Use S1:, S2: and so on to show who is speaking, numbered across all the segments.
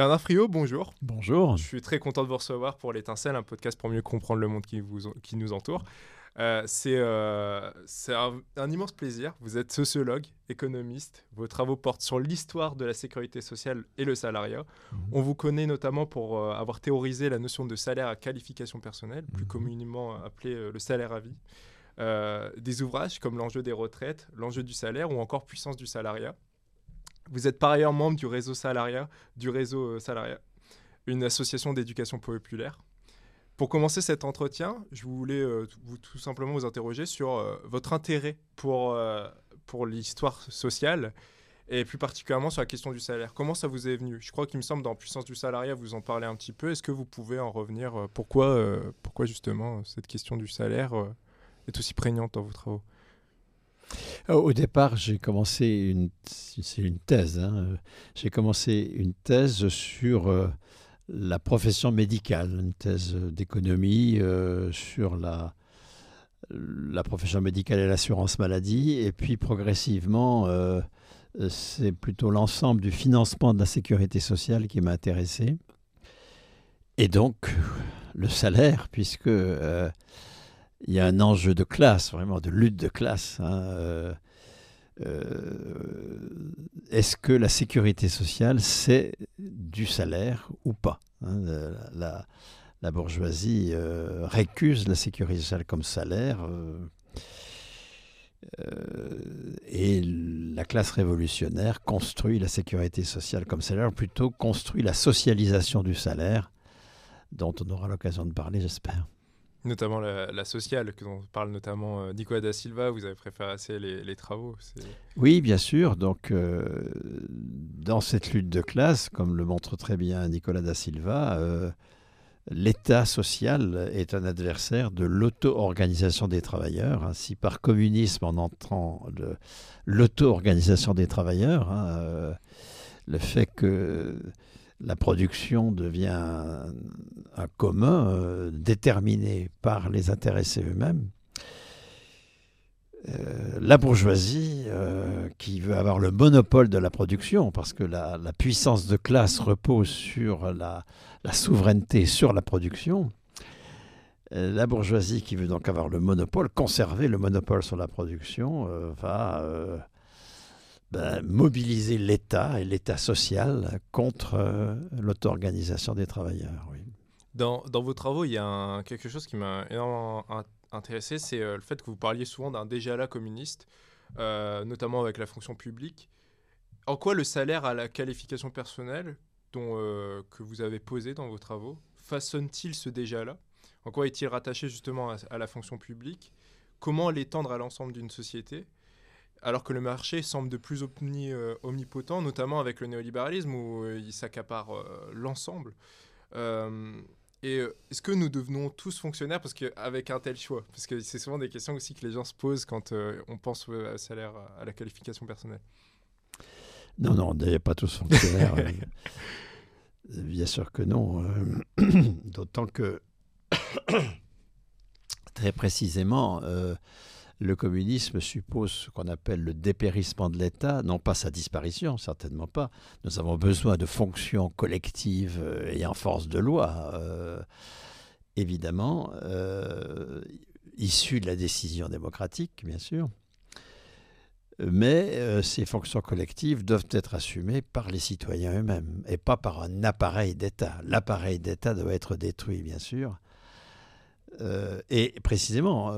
S1: Bernard Friot, bonjour.
S2: Bonjour.
S1: Je suis très content de vous recevoir pour l'étincelle, un podcast pour mieux comprendre le monde qui, vous, qui nous entoure. Euh, c'est euh, un, immense plaisir. Vous êtes sociologue, économiste. Vos travaux portent sur l'histoire de la sécurité sociale et le salariat. Mhm. On vous connaît notamment pour euh, avoir théorisé la notion de salaire à qualification personnelle, plus mhm. communément appelé le salaire à vie. des ouvrages comme L'enjeu des retraites, L'enjeu du salaire ou encore Puissance du salariat. Vous êtes par ailleurs membre du réseau salariat, du réseau salariat, une association d'éducation populaire. Pour commencer cet entretien, je voulais euh, vous, tout simplement vous interroger sur euh, votre intérêt pour, euh, pour l'histoire sociale et plus particulièrement sur la question du salaire. Comment ça vous est venu? Je crois qu'il me semble dans Puissance du salariat, vous en parlez un petit peu. Est-ce que vous pouvez en revenir? Pourquoi, pourquoi justement cette question du salaire est aussi prégnante dans vos travaux?
S2: Au départ, j'ai commencé une, c'est une thèse. Hein. J'ai commencé une thèse sur la profession médicale, une thèse d'économie euh, sur la, la profession médicale et l'assurance maladie. Et puis progressivement, euh, c'est plutôt l'ensemble du financement de la sécurité sociale qui m'a intéressé. Et donc, le salaire, puisque euh, il y a un enjeu de classe, vraiment de lutte de classe. Hein, euh, est-ce que la sécurité sociale, c'est du salaire ou pas hein, la, bourgeoisie euh, récuse la sécurité sociale comme salaire. Euh, et la classe révolutionnaire construit la sécurité sociale comme salaire, plutôt construit la socialisation du salaire, dont on aura l'occasion de parler, j'espère
S1: notamment la, sociale, que dont parle notamment euh, Nicolas da Silva, vous avez préféré les, travaux.
S2: Oui, bien sûr. Donc, euh, dans cette lutte de classe, comme le montre très bien Nicolas da Silva, euh, l'État social est un adversaire de l'auto-organisation des travailleurs. Ainsi, par communisme, en entrant l'auto-organisation des travailleurs, hein, le fait que la production devient un, commun euh, déterminé par les intéressés eux-mêmes. Euh, la bourgeoisie, euh, qui veut avoir le monopole de la production, parce que la, puissance de classe repose sur la, la souveraineté sur la production, la bourgeoisie qui veut donc avoir le monopole, conserver le monopole sur la production, va ben, mobiliser l'État et l'État social contre euh, l'auto-organisation des travailleurs. Oui.
S1: Dans, vos travaux, il y a quelque chose qui m'a énormément intéressé, c'est euh, le fait que vous parliez souvent d'un déjà là communiste, euh, notamment avec la fonction publique. En quoi le salaire à la qualification personnelle dont, que vous avez posé dans vos travaux façonne-t-il ce déjà là En quoi est-il rattaché justement à la fonction publique? Comment l'étendre à l'ensemble d'une société? Alors que le marché semble de plus euh, omnipotent, notamment avec le néolibéralisme où euh, il s'accapare euh, l'ensemble. et est-ce que nous devenons tous fonctionnaires parce qu'avec un tel choix? Parce que c'est souvent des questions aussi que les gens se posent quand on pense au salaire, à la qualification personnelle.
S2: Non, non, on n'est pas tous fonctionnaires. Bien sûr que non. D'autant que, très précisément, le communisme suppose ce qu'on appelle le dépérissement de l'État, non pas sa disparition, certainement pas. Nous avons besoin de fonctions collectives euh, et en force de loi, euh, évidemment, euh, issues de la décision démocratique, bien sûr. Mais ces fonctions collectives doivent être assumées par les citoyens eux-mêmes et pas par un appareil d'État. L'appareil d'État doit être détruit, bien sûr. et précisément,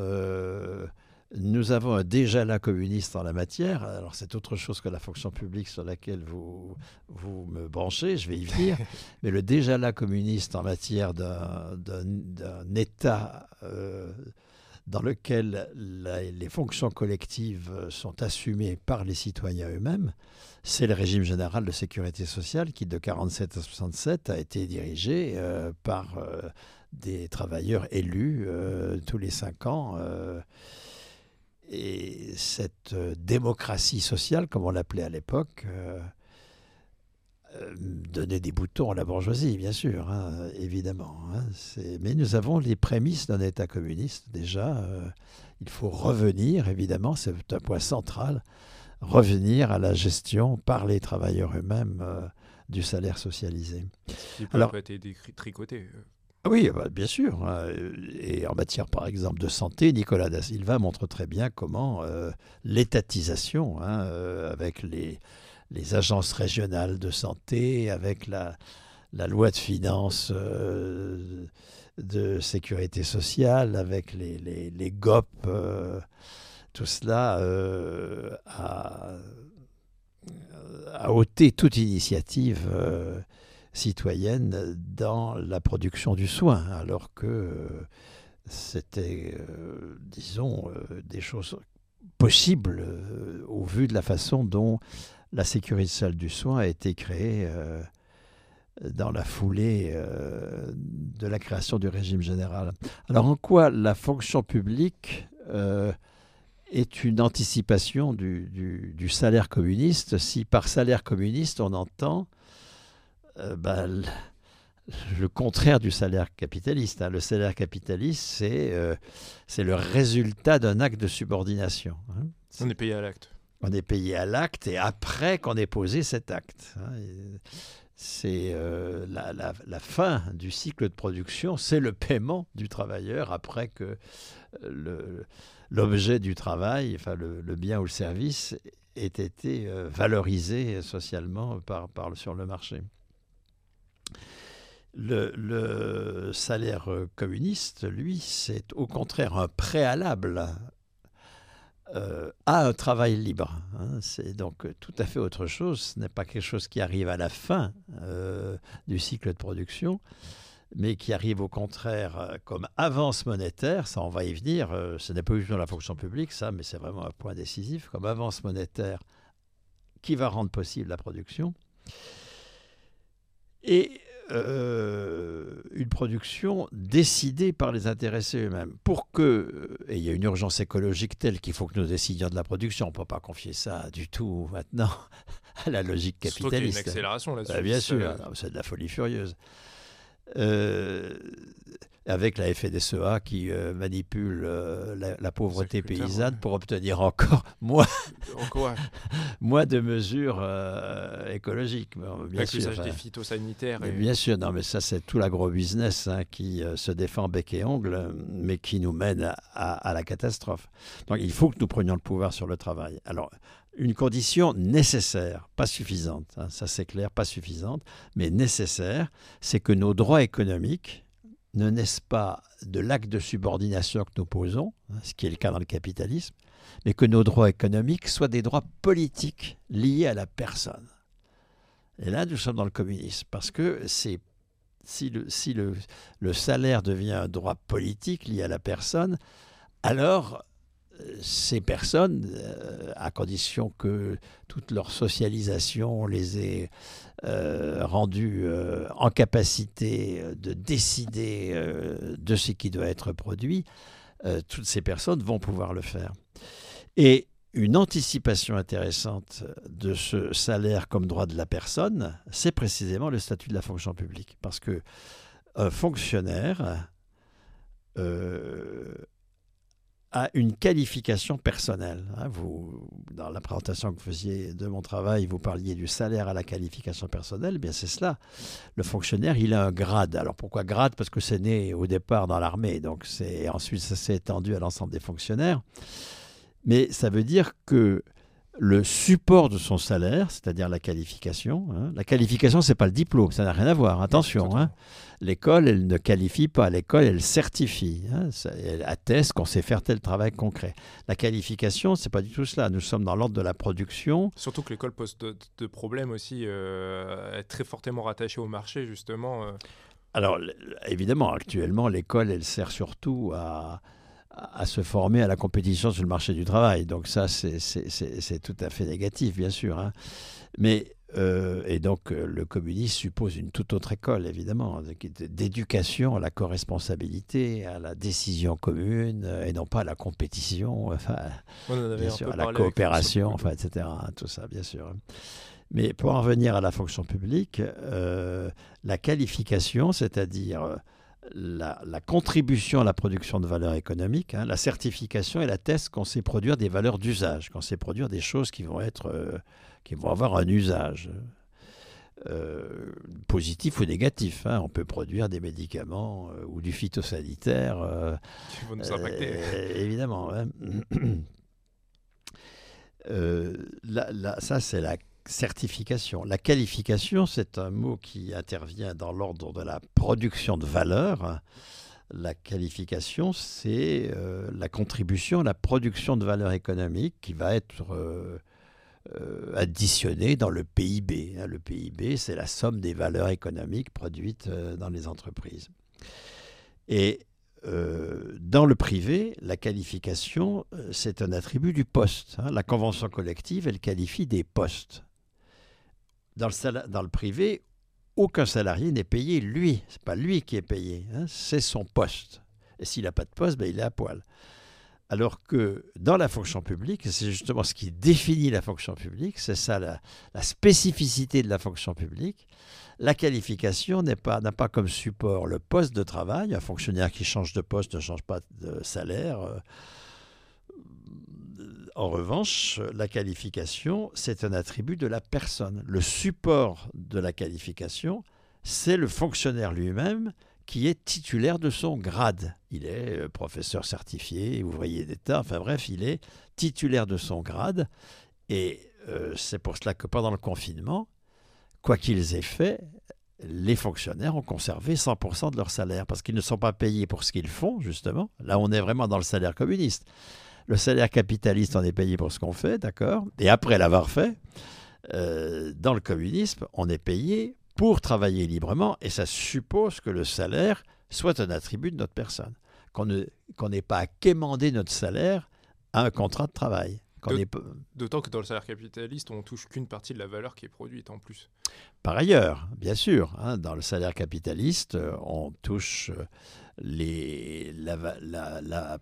S2: nous avons un déjà là communiste en la matière. Alors c'est autre chose que la fonction publique sur laquelle vous, vous me branchez, je vais y venir. Mais le déjà là communiste en matière d'un État euh, dans lequel les fonctions collectives sont assumées par les citoyens eux-mêmes, c'est le régime général de sécurité sociale qui de 47 à 67 a été dirigé euh, par euh, des travailleurs élus tous les cinq ans. Et cette euh, démocratie sociale, comme on l'appelait à l'époque, euh, euh, donnait des boutons à la bourgeoisie, bien sûr, hein, évidemment. Hein. mais nous avons les prémices d'un État communiste déjà. il faut revenir, évidemment, c'est un point central, revenir à la gestion par les travailleurs eux-mêmes du salaire socialisé.
S1: Il peut
S2: Alors-
S1: être tricoté.
S2: Ah Oui, bah, bien sûr. hein. Et en matière, par exemple, de santé, Nicolas da Silva montre très bien comment euh, l'étatisation, hein, euh, avec les, agences régionales de santé, avec la, la loi de finances euh, de sécurité sociale, avec les, les, GOP, euh, tout cela euh, a, a ôté toute initiative euh, citoyenne dans la production du soin, alors que euh, c'était, euh, disons, euh, des choses possibles au vu de la façon dont la sécurité sociale du soin a été créée dans la foulée de la création du régime général. Alors en quoi la fonction publique est une anticipation du salaire communiste si par salaire communiste on entend euh, ben, le, contraire du salaire capitaliste. hein. Le salaire capitaliste, c'est euh, c'est le résultat d'un acte de subordination. hein.
S1: On est payé à l'acte.
S2: On est payé à l'acte et après qu'on ait posé cet acte. hein. C'est euh, la, la- la fin du cycle de production, c'est le paiement du travailleur après que l'objet du travail, enfin le, le bien ou le service, ait été valorisé socialement par, par- sur le marché. Le, salaire euh, communiste, lui, c'est au contraire un préalable euh, à un travail libre. hein. C'est donc tout à fait autre chose. Ce n'est pas quelque chose qui arrive à la fin euh, du cycle de production, mais qui arrive au contraire comme avance monétaire. Ça, on va y venir. ce n'est pas juste la fonction publique, ça, mais c'est vraiment un point décisif. Comme avance monétaire qui va rendre possible la production. Et euh, une production décidée par les intéressés eux-mêmes. Pour que, euh, et il y a une urgence écologique telle qu'il faut que nous décidions de la production, on ne peut pas confier ça du tout maintenant à la logique
S1: y a une
S2: capitaliste.
S1: accélération là-dessus.
S2: Bah, bien sûr, c'est de la folie furieuse. Euh, avec la FNSEA qui euh, manipule euh, la, la pauvreté paysanne
S1: ouais.
S2: pour obtenir encore moins,
S1: Encore, ouais.
S2: moins de mesures euh, écologiques. Bon, bien
S1: Avec
S2: sûr,
S1: l'usage des phytosanitaires. Et...
S2: Bien sûr, non, mais ça, c'est tout l'agro-business hein, qui se défend bec et ongle, mais qui nous mène à, à- à la catastrophe. Donc, il faut que nous prenions le pouvoir sur le travail. Alors, une condition nécessaire, pas suffisante, hein, ça c'est clair, pas suffisante, mais nécessaire, c'est que nos droits économiques ne naissent pas de l'acte de subordination que nous posons, hein, ce qui est le cas dans le capitalisme, mais que nos droits économiques soient des droits politiques liés à la personne. Et là, nous sommes dans le communisme, parce que si, le, salaire devient un droit politique lié à la personne, alors ces personnes, euh, à condition que toute leur socialisation les ait euh, rendues euh, en capacité de décider euh, de ce qui doit être produit, toutes ces personnes vont pouvoir le faire. Et une anticipation intéressante de ce salaire comme droit de la personne, c'est précisément le statut de la fonction publique. Parce que un fonctionnaire a une qualification personnelle. hein. Vous, dans la présentation que vous faisiez de mon travail, vous parliez du salaire à la qualification personnelle. Eh bien, c'est cela. Le fonctionnaire, il a un grade. Alors pourquoi grade? Parce que c'est né au départ dans l'armée. Donc c'est ensuite ça s'est étendu à l'ensemble des fonctionnaires. Mais ça veut dire que le support de son salaire, c'est-à-dire la qualification, hein, la qualification, c'est pas le diplôme, ça n'a rien à voir. Attention, hein. l'école, elle ne qualifie pas, l'école, elle certifie, hein, ça- elle atteste qu'on sait faire tel travail concret. La qualification, c'est pas du tout cela. Nous sommes dans l'ordre de la production.
S1: Surtout que l'école pose de, de problèmes aussi, euh, est très fortement rattachée au marché, justement. euh.
S2: Alors, évidemment, actuellement, l'école, elle sert surtout à, à se former à la compétition sur le marché du travail. Donc ça, c'est- tout à fait négatif, bien sûr. hein. Mais, euh, et donc, euh, le communisme suppose une toute autre école, évidemment, de- de- d'éducation à la co-responsabilité, à la décision commune, euh, et non pas à la compétition, enfin, bien sûr, à la coopération, enfin, etc. hein, Tout ça, bien sûr. Mais pour en revenir à la fonction publique, euh, la qualification, c'est-à-dire la, la contribution à la production de valeur économique, hein, la certification et la test qu'on sait produire des valeurs d'usage, qu'on sait produire des choses qui vont être, euh, qui vont avoir un usage. euh, positif ou négatif. hein. On peut produire des médicaments euh, ou du phytosanitaire. euh,
S1: Qui vont nous impacter.
S2: évidemment. hein. Ça, c'est la certification. La qualification, c'est un mot qui intervient dans l'ordre de la production de valeur. La qualification, c'est euh, la contribution à la production de valeur économique qui va être euh, euh, additionnée dans le PIB. hein. Le PIB, c'est la somme des valeurs économiques produites dans les entreprises. Et dans le privé, la qualification, c'est un attribut du poste. hein. La convention collective, elle qualifie des postes. Dans le, sala- dans le privé, aucun salarié n'est payé lui. C'est pas lui qui est payé, hein, c'est son poste. Et s'il n'a pas de poste, ben, il est à poil. Alors que dans la fonction publique, c'est justement ce qui définit la fonction publique, c'est ça la, spécificité de la fonction publique. La qualification n'est pas- n'a pas, comme support le poste de travail. Un fonctionnaire qui change de poste ne change pas de salaire. Euh, En revanche, la qualification, c'est un attribut de la personne. Le support de la qualification, c'est le fonctionnaire lui-même qui est titulaire de son grade. Il est euh, professeur certifié, ouvrier d'État, enfin bref, il est titulaire de son grade. Et euh, c'est pour cela que pendant le confinement, quoi qu'ils aient fait, les fonctionnaires ont conservé 100% de leur salaire parce qu'ils ne sont pas payés pour ce qu'ils font, justement. Là, on est vraiment dans le salaire communiste. Le salaire capitaliste, on est payé pour ce qu'on fait, d'accord Et après l'avoir fait, euh, dans le communisme, on est payé pour travailler librement et ça suppose que le salaire soit un attribut de notre personne. Qu'on n'ait pas à quémander notre salaire à un contrat de travail.
S1: D'autant que dans le salaire capitaliste, on touche qu'une partie de la valeur qui est produite en plus.
S2: Par ailleurs, bien sûr, hein, dans le salaire capitaliste, euh, on touche euh, la,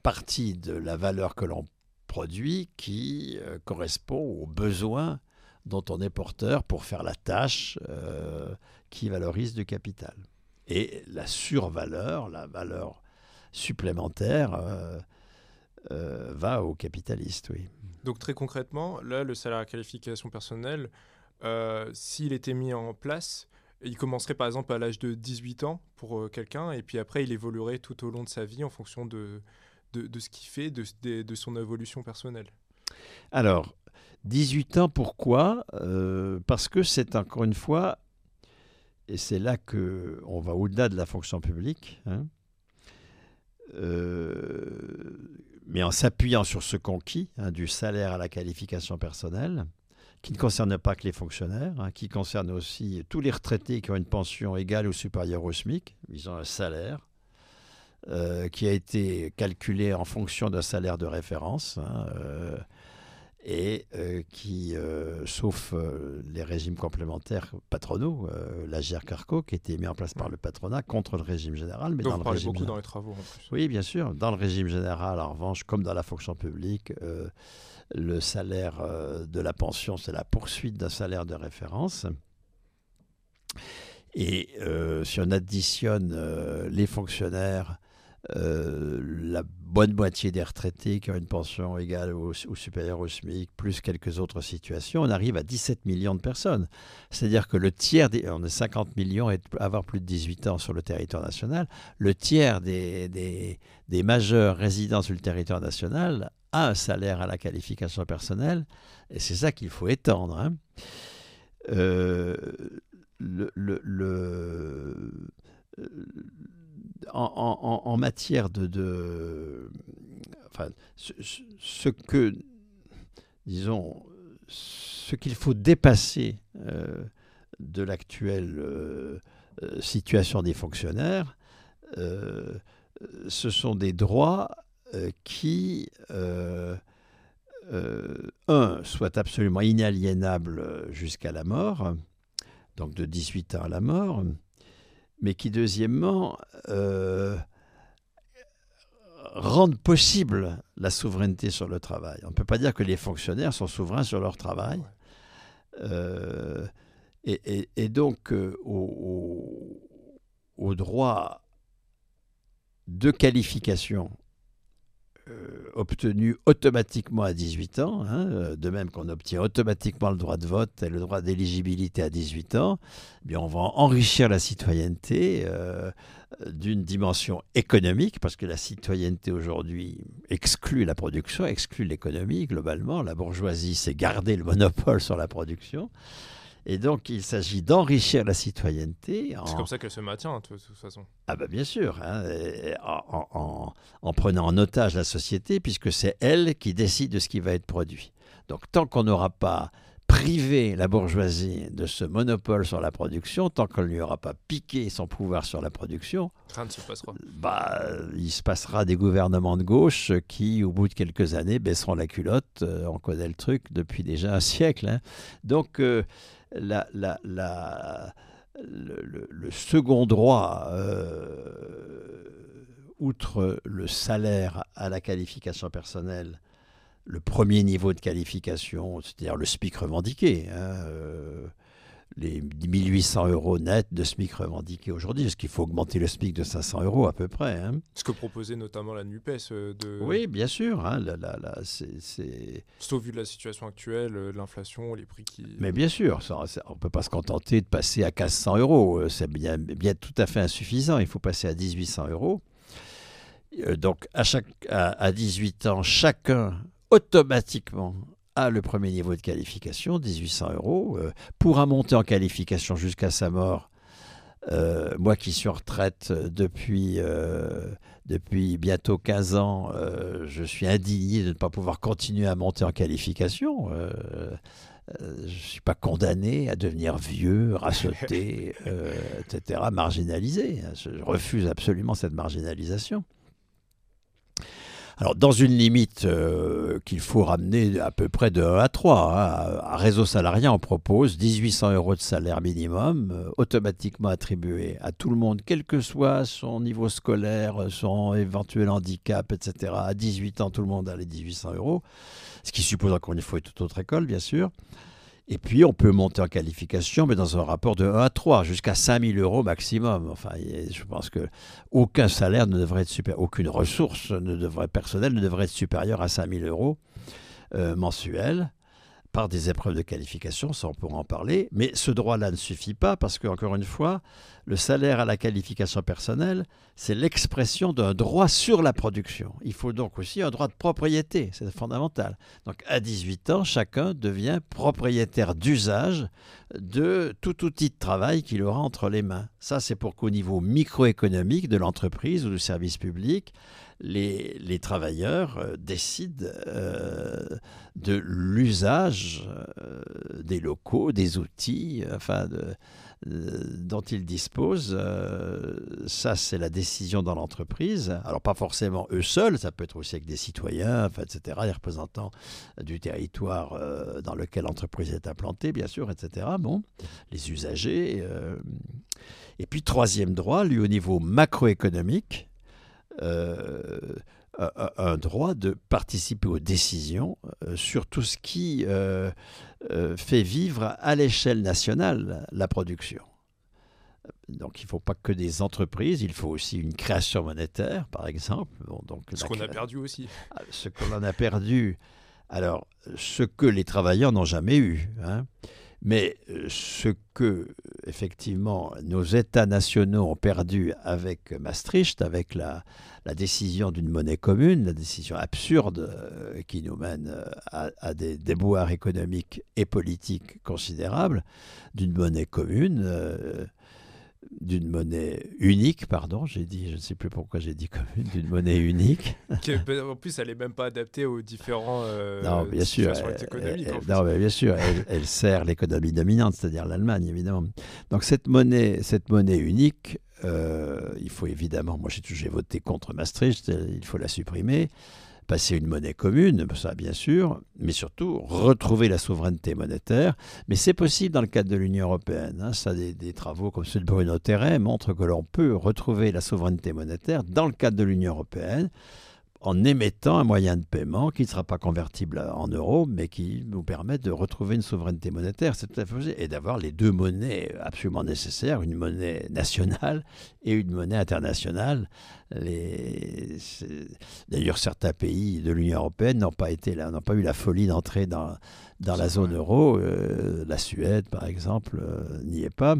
S2: partie de la valeur que l'on produit qui euh, correspond aux besoins dont on est porteur pour faire la tâche euh, qui valorise du capital. Et la survaleur, la valeur supplémentaire, euh, va aux capitalistes, oui.
S1: Donc très concrètement, là, le salaire à qualification personnelle, s'il était mis en place, il commencerait par exemple à l'âge de 18 ans pour euh, quelqu'un, et puis après, il évoluerait tout au long de sa vie en fonction de, ce qu'il fait, de son évolution personnelle.
S2: Alors, 18 ans, pourquoi? Euh, Parce que c'est encore une fois, et c'est là que on va au-delà de la fonction publique, hein, euh, mais en s'appuyant sur ce conquis hein, du salaire à la qualification personnelle, qui ne concerne pas que les fonctionnaires, hein, qui concerne aussi tous les retraités qui ont une pension égale ou supérieure au SMIC, ils ont un salaire euh, qui a été calculé en fonction d'un salaire de référence. hein, euh, et euh, qui, sauf les régimes complémentaires patronaux, la GER-CARCO, qui a été mis en place par le patronat contre le régime général. Mais
S1: Donc
S2: dans
S1: vous
S2: le régime
S1: beaucoup
S2: général-
S1: dans les travaux en plus.
S2: oui, bien sûr. Dans le régime général, en revanche, comme dans la fonction publique, le salaire euh, de la pension, c'est la poursuite d'un salaire de référence. Et euh, si on additionne euh, les fonctionnaires, la bonne moitié des retraités qui ont une pension égale ou, supérieure au SMIC, plus quelques autres situations, on arrive à 17 millions de personnes. C'est-à-dire que le tiers, des, on est 50 millions et avoir plus de 18 ans sur le territoire national, le tiers des, des, majeurs résidant sur le territoire national a un salaire à la qualification personnelle, et c'est ça qu'il faut étendre. hein. Euh, le, le- euh, en, matière de, de- enfin, ce, que, disons, ce qu'il faut dépasser euh, de l'actuelle situation des fonctionnaires, ce sont des droits qui, euh, euh, un, soient absolument inaliénables jusqu'à la mort, donc de 18 ans à la mort, mais qui, deuxièmement, euh, rendent possible la souveraineté sur le travail. On ne peut pas dire que les fonctionnaires sont souverains sur leur travail. Euh, et, donc, euh, au droit de qualification obtenu automatiquement à 18 ans, hein, de même qu'on obtient automatiquement le droit de vote et le droit d'éligibilité à 18 ans, eh bien on va enrichir la citoyenneté d'une dimension économique, parce que la citoyenneté aujourd'hui exclut la production, exclut l'économie globalement. La bourgeoisie s'est gardé le monopole sur la production. Et donc, il s'agit d'enrichir la citoyenneté.
S1: C'est comme ça qu'elle se maintient, de toute façon.
S2: Ah ben bien sûr, hein, en, en, prenant en otage la société, puisque c'est elle qui décide de ce qui va être produit. Donc, tant qu'on n'aura pas priver la bourgeoisie de ce monopole sur la production, tant qu'elle ne lui aura pas piqué son pouvoir sur la production,
S1: rien ne se passera.
S2: Bah, il se passera des gouvernements de gauche qui, au bout de quelques années, baisseront la culotte. Euh, on connaît le truc depuis déjà un siècle. Hein. Donc, euh, la, la, la, le, second droit, euh, outre le salaire à la qualification personnelle, le premier niveau de qualification, c'est-à-dire le SMIC revendiqué. Hein, euh, les 1800 euros net de SMIC revendiqué aujourd'hui, est-ce qu'il faut augmenter le SMIC de 500 euros à peu près. Hein?
S1: Ce que proposait notamment la NUPES. Euh, de...
S2: Oui, bien sûr. Hein, c'est,
S1: au vu de la situation actuelle, euh, l'inflation, les prix qui...
S2: Mais bien sûr, on ne peut pas se contenter de passer à 1500 euros. C'est bien, bien tout à fait insuffisant. Il faut passer à 1800 euros. Donc à, chaque, à 18 ans, chacun automatiquement à le premier niveau de qualification, 1800 euros. Euh, pour un monter en qualification jusqu'à sa mort, euh, moi qui suis en retraite depuis, euh, depuis bientôt 15 ans, je suis indigné de ne pas pouvoir continuer à monter en qualification. je ne suis pas condamné à devenir vieux, racheté, etc., marginalisé. Je refuse absolument cette marginalisation. Alors, dans une limite euh, qu'il faut ramener à peu près de 1 à 3, hein, réseau salarié, on propose 1800 euros de salaire minimum, euh, automatiquement attribué à tout le monde, quel que soit son niveau scolaire, son éventuel handicap, etc. À 18 ans, tout le monde a les 1800 euros, ce qui suppose encore une fois une toute autre école, bien sûr. Et puis, on peut monter en qualification, mais dans un rapport de 1 à 3, jusqu'à 5000 euros maximum. Enfin, je pense que aucun salaire ne devrait être supérieur, aucune ressource ne devrait, personnelle ne devrait être supérieure à 5000 euros euh, mensuels par des épreuves de qualification, ça on pourra en parler, mais ce droit-là ne suffit pas parce que, encore une fois, le salaire à la qualification personnelle, c'est l'expression d'un droit sur la production. Il faut donc aussi un droit de propriété, c'est fondamental. Donc à 18 ans, chacun devient propriétaire d'usage de tout outil de travail qu'il aura entre les mains. Ça, c'est pour qu'au niveau microéconomique de l'entreprise ou du service public, les, travailleurs euh, décident euh, de l'usage euh, des locaux, des outils, enfin dont ils disposent. ça, c'est la décision dans l'entreprise. Alors, pas forcément eux seuls, ça peut être aussi avec des citoyens, etc., les représentants du territoire dans lequel l'entreprise est implantée, bien sûr, etc. Bon, les usagers. et puis, troisième droit, lui, au niveau macroéconomique, un droit de participer aux décisions euh, sur tout ce qui euh, fait vivre à l'échelle nationale la production. Donc il ne faut pas que des entreprises, il faut aussi une création monétaire, par exemple.
S1: donc, ce qu'on a perdu aussi.
S2: Ah, ce qu'on a perdu. Alors, ce que les travailleurs n'ont jamais eu. Hein. Mais euh, ce que, effectivement, nos États nationaux ont perdu avec Maastricht, avec la, décision d'une monnaie commune, la décision absurde euh, qui nous mène euh, à, à, des déboires économiques et politiques considérables, d'une monnaie commune, d'une monnaie unique, pardon, j'ai dit, je ne sais plus pourquoi j'ai dit commune, d'une monnaie unique.
S1: en plus, elle n'est même pas adaptée aux différents
S2: euh, non, bien sûr, économiques. non, mais bien sûr, elle, sert l'économie dominante, c'est-à-dire l'Allemagne, évidemment. Donc cette monnaie, cette monnaie unique, euh, il faut évidemment, moi j'ai voté contre Maastricht, il faut la supprimer passer une monnaie commune, ça bien sûr, mais surtout retrouver la souveraineté monétaire. Mais c'est possible dans le cadre de l'Union européenne. Hein. Ça, des, travaux comme ceux de Bruno Terret montrent que l'on peut retrouver la souveraineté monétaire dans le cadre de l'Union européenne en émettant un moyen de paiement qui ne sera pas convertible en euros, mais qui nous permet de retrouver une souveraineté monétaire. C'est tout à fait Et d'avoir les deux monnaies absolument nécessaires, une monnaie nationale et une monnaie internationale. D'ailleurs, certains pays de l'Union européenne n'ont pas, été n'ont pas eu la folie d'entrer dans, dans la zone euro. Euh, la Suède, par exemple, euh, n'y est pas.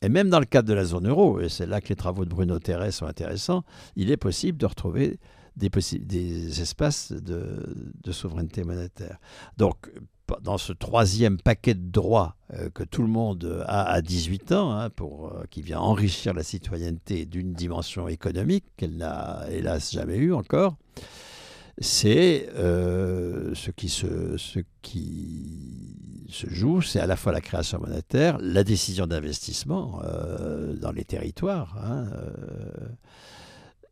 S2: Et même dans le cadre de la zone euro, et c'est là que les travaux de Bruno Terret sont intéressants, il est possible de retrouver des, espaces de, souveraineté monétaire. Donc, dans ce troisième paquet de droits euh, que tout le monde a à 18 ans, hein, euh, qui vient enrichir la citoyenneté d'une dimension économique qu'elle n'a hélas jamais eue encore, c'est euh, ce, qui se, ce qui se joue, c'est à la fois la création monétaire, la décision d'investissement dans les territoires. Hein,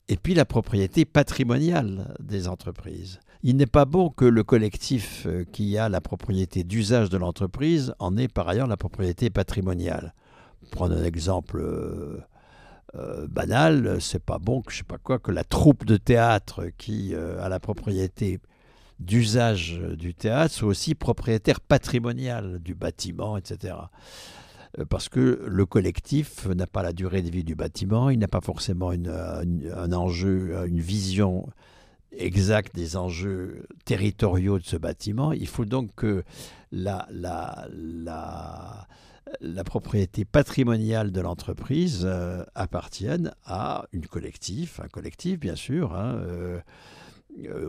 S2: et puis la propriété patrimoniale des entreprises. Il n'est pas bon que le collectif euh, qui a la propriété d'usage de l'entreprise en ait par ailleurs la propriété patrimoniale. Prendre un exemple euh, euh, banal, c'est pas bon que je sais pas quoi que la troupe de théâtre qui a la propriété d'usage du théâtre soit aussi propriétaire patrimonial du bâtiment, etc. Euh, parce que le collectif n'a pas la durée de vie du bâtiment, il n'a pas forcément une, un enjeu, une vision exacte des enjeux territoriaux de ce bâtiment. Il faut donc que la, la, la, la propriété patrimoniale de l'entreprise euh, appartienne à une collectif, un collectif bien sûr, hein, euh, euh,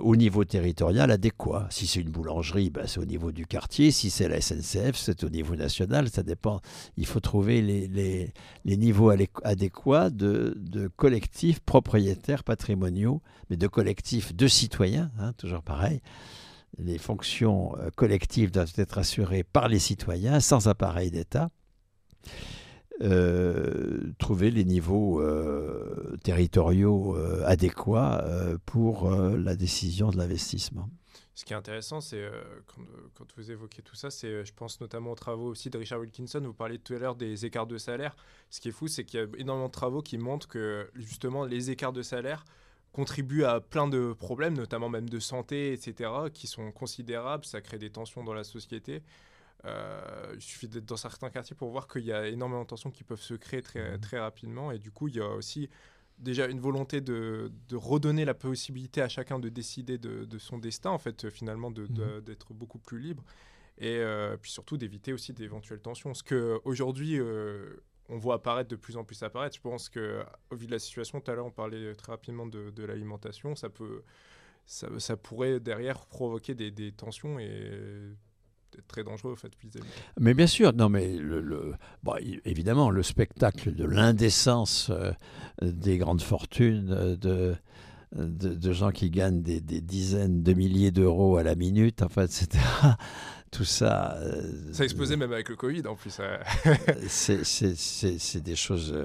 S2: au niveau territorial adéquat. Si c'est une boulangerie, ben, c'est au niveau du quartier. Si c'est la SNCF, c'est au niveau national. Ça dépend. Il faut trouver les, les, les niveaux adéquats de, de, collectifs propriétaires patrimoniaux, mais de collectifs de citoyens, hein, toujours pareil. Les fonctions euh, collectives doivent être assurées par les citoyens sans appareil d'État. Euh, trouver les niveaux euh, territoriaux euh, adéquats pour la décision de l'investissement.
S1: Ce qui est intéressant, c'est quand, vous évoquez tout ça, c'est je pense notamment aux travaux aussi de Richard Wilkinson. Vous parliez tout à l'heure des écarts de salaire. Ce qui est fou, c'est qu'il y a énormément de travaux qui montrent que justement les écarts de salaire contribuent à plein de problèmes, notamment même de santé, etc., qui sont considérables. Ça crée des tensions dans la société. Euh, il suffit d'être dans certains quartiers pour voir qu'il y a énormément de tensions qui peuvent se créer très, mhm. très rapidement. Et du coup, il y a aussi déjà une volonté de, de redonner la possibilité à chacun de décider de, de son destin, en fait, finalement, mhm. d'être beaucoup plus libre. Et euh, puis surtout d'éviter aussi d'éventuelles tensions. Ce qu'aujourd'hui, euh, on voit apparaître de plus en plus apparaître. Je pense qu'au vu de la situation, tout à l'heure, on parlait très rapidement de, de l'alimentation. Ça, peut, ça, ça, pourrait derrière provoquer des, des tensions et très dangereux au fait
S2: Mais bien sûr, non mais le, évidemment le spectacle de l'indécence euh, des grandes fortunes euh, de, de, gens qui gagnent des, dizaines de milliers d'euros à la minute, en fait, etc. Tout ça.
S1: Euh, ça a explosé même avec le Covid en plus.
S2: c'est des choses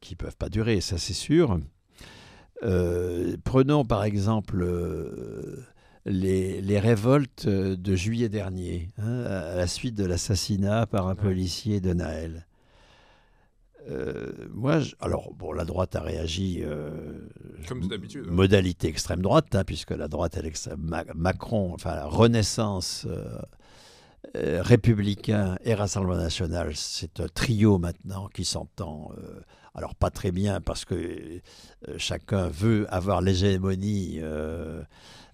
S2: qui peuvent pas durer, ça c'est sûr. prenons par exemple les, révoltes de juillet dernier, hein, à la suite de l'assassinat par un policier de Naël. Euh, moi, alors, bon, la droite a réagi. Euh,
S1: Comme d'habitude.
S2: Hein. Modalité extrême droite, hein, puisque la droite, elle, Macron, enfin, la Renaissance euh, républicain et Rassemblement national, c'est un trio maintenant qui s'entend. alors, pas très bien, parce que chacun veut avoir l'hégémonie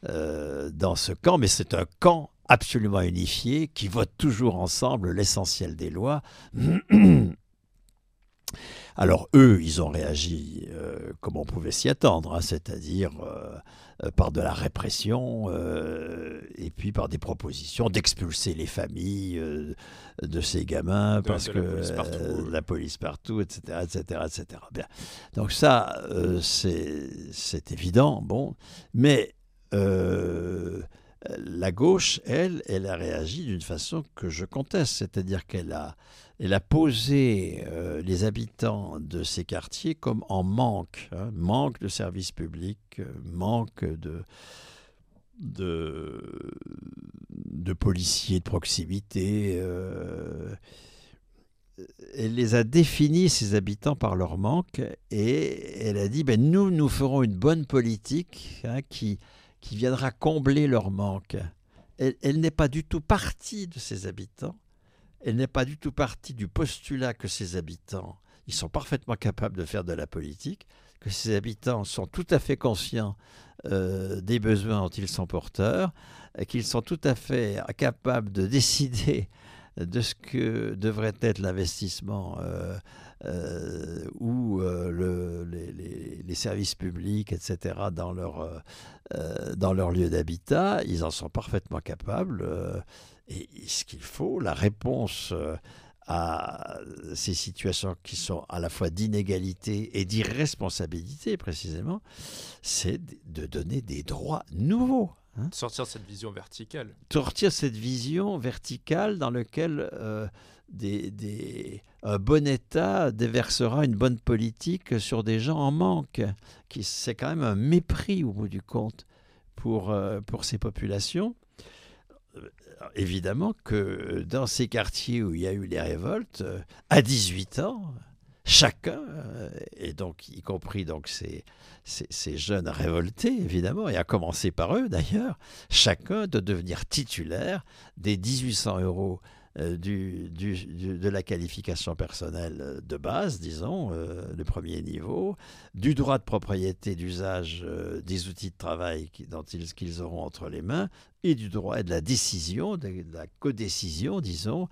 S2: euh, dans ce camp, mais c'est un camp absolument unifié qui vote toujours ensemble l'essentiel des lois. Alors eux, ils ont réagi euh, comme on pouvait s'y attendre, hein, c'est-à-dire euh, par de la répression et puis par des propositions d'expulser les familles de ces gamins parce que la police, partout, etc., etc., etc. Bien. Donc ça, c'est évident, bon, mais euh, la gauche, elle, elle a réagi d'une façon que je conteste, c'est-à-dire qu'elle a, elle a posé euh, les habitants de ces quartiers comme en manque, hein, manque de services publics, manque de, de, policiers de proximité. Euh, elle les a définis, ces habitants, par leur manque, et elle a dit, ben, nous, nous ferons une bonne politique hein, qui, qui viendra combler leur manque. Elle, n'est pas du tout partie de ces habitants, elle n'est pas du tout partie du postulat que ces habitants, ils sont parfaitement capables de faire de la politique, que ces habitants sont tout à fait conscients euh, des besoins dont ils sont porteurs, qu'ils sont tout à fait capables de décider de ce que devrait être l'investissement euh, euh, ou euh, les, services publics, etc., dans leur, dans leur lieu d'habitat, ils en sont parfaitement capables. et ce qu'il faut, la réponse à ces situations qui sont à la fois d'inégalité et d'irresponsabilité précisément, c'est de donner des droits nouveaux
S1: Hein sortir de cette vision verticale.
S2: Sortir cette vision verticale dans laquelle euh, des, un bon État déversera une bonne politique sur des gens en manque. Qui, c'est quand même un mépris au bout du compte pour, euh, pour ces populations. Euh, évidemment que dans ces quartiers où il y a eu les révoltes, à 18 ans, chacun, euh, et donc y compris donc ces, ces, jeunes révoltés évidemment, et à commencer par eux d'ailleurs, chacun de devenir titulaire des 1800 euros euh, du, de la qualification personnelle de base, disons, euh, le premier niveau, du droit de propriété d'usage euh, des outils de travail qu'ils auront entre les mains, et du droit et de la décision, de, la codécision, disons,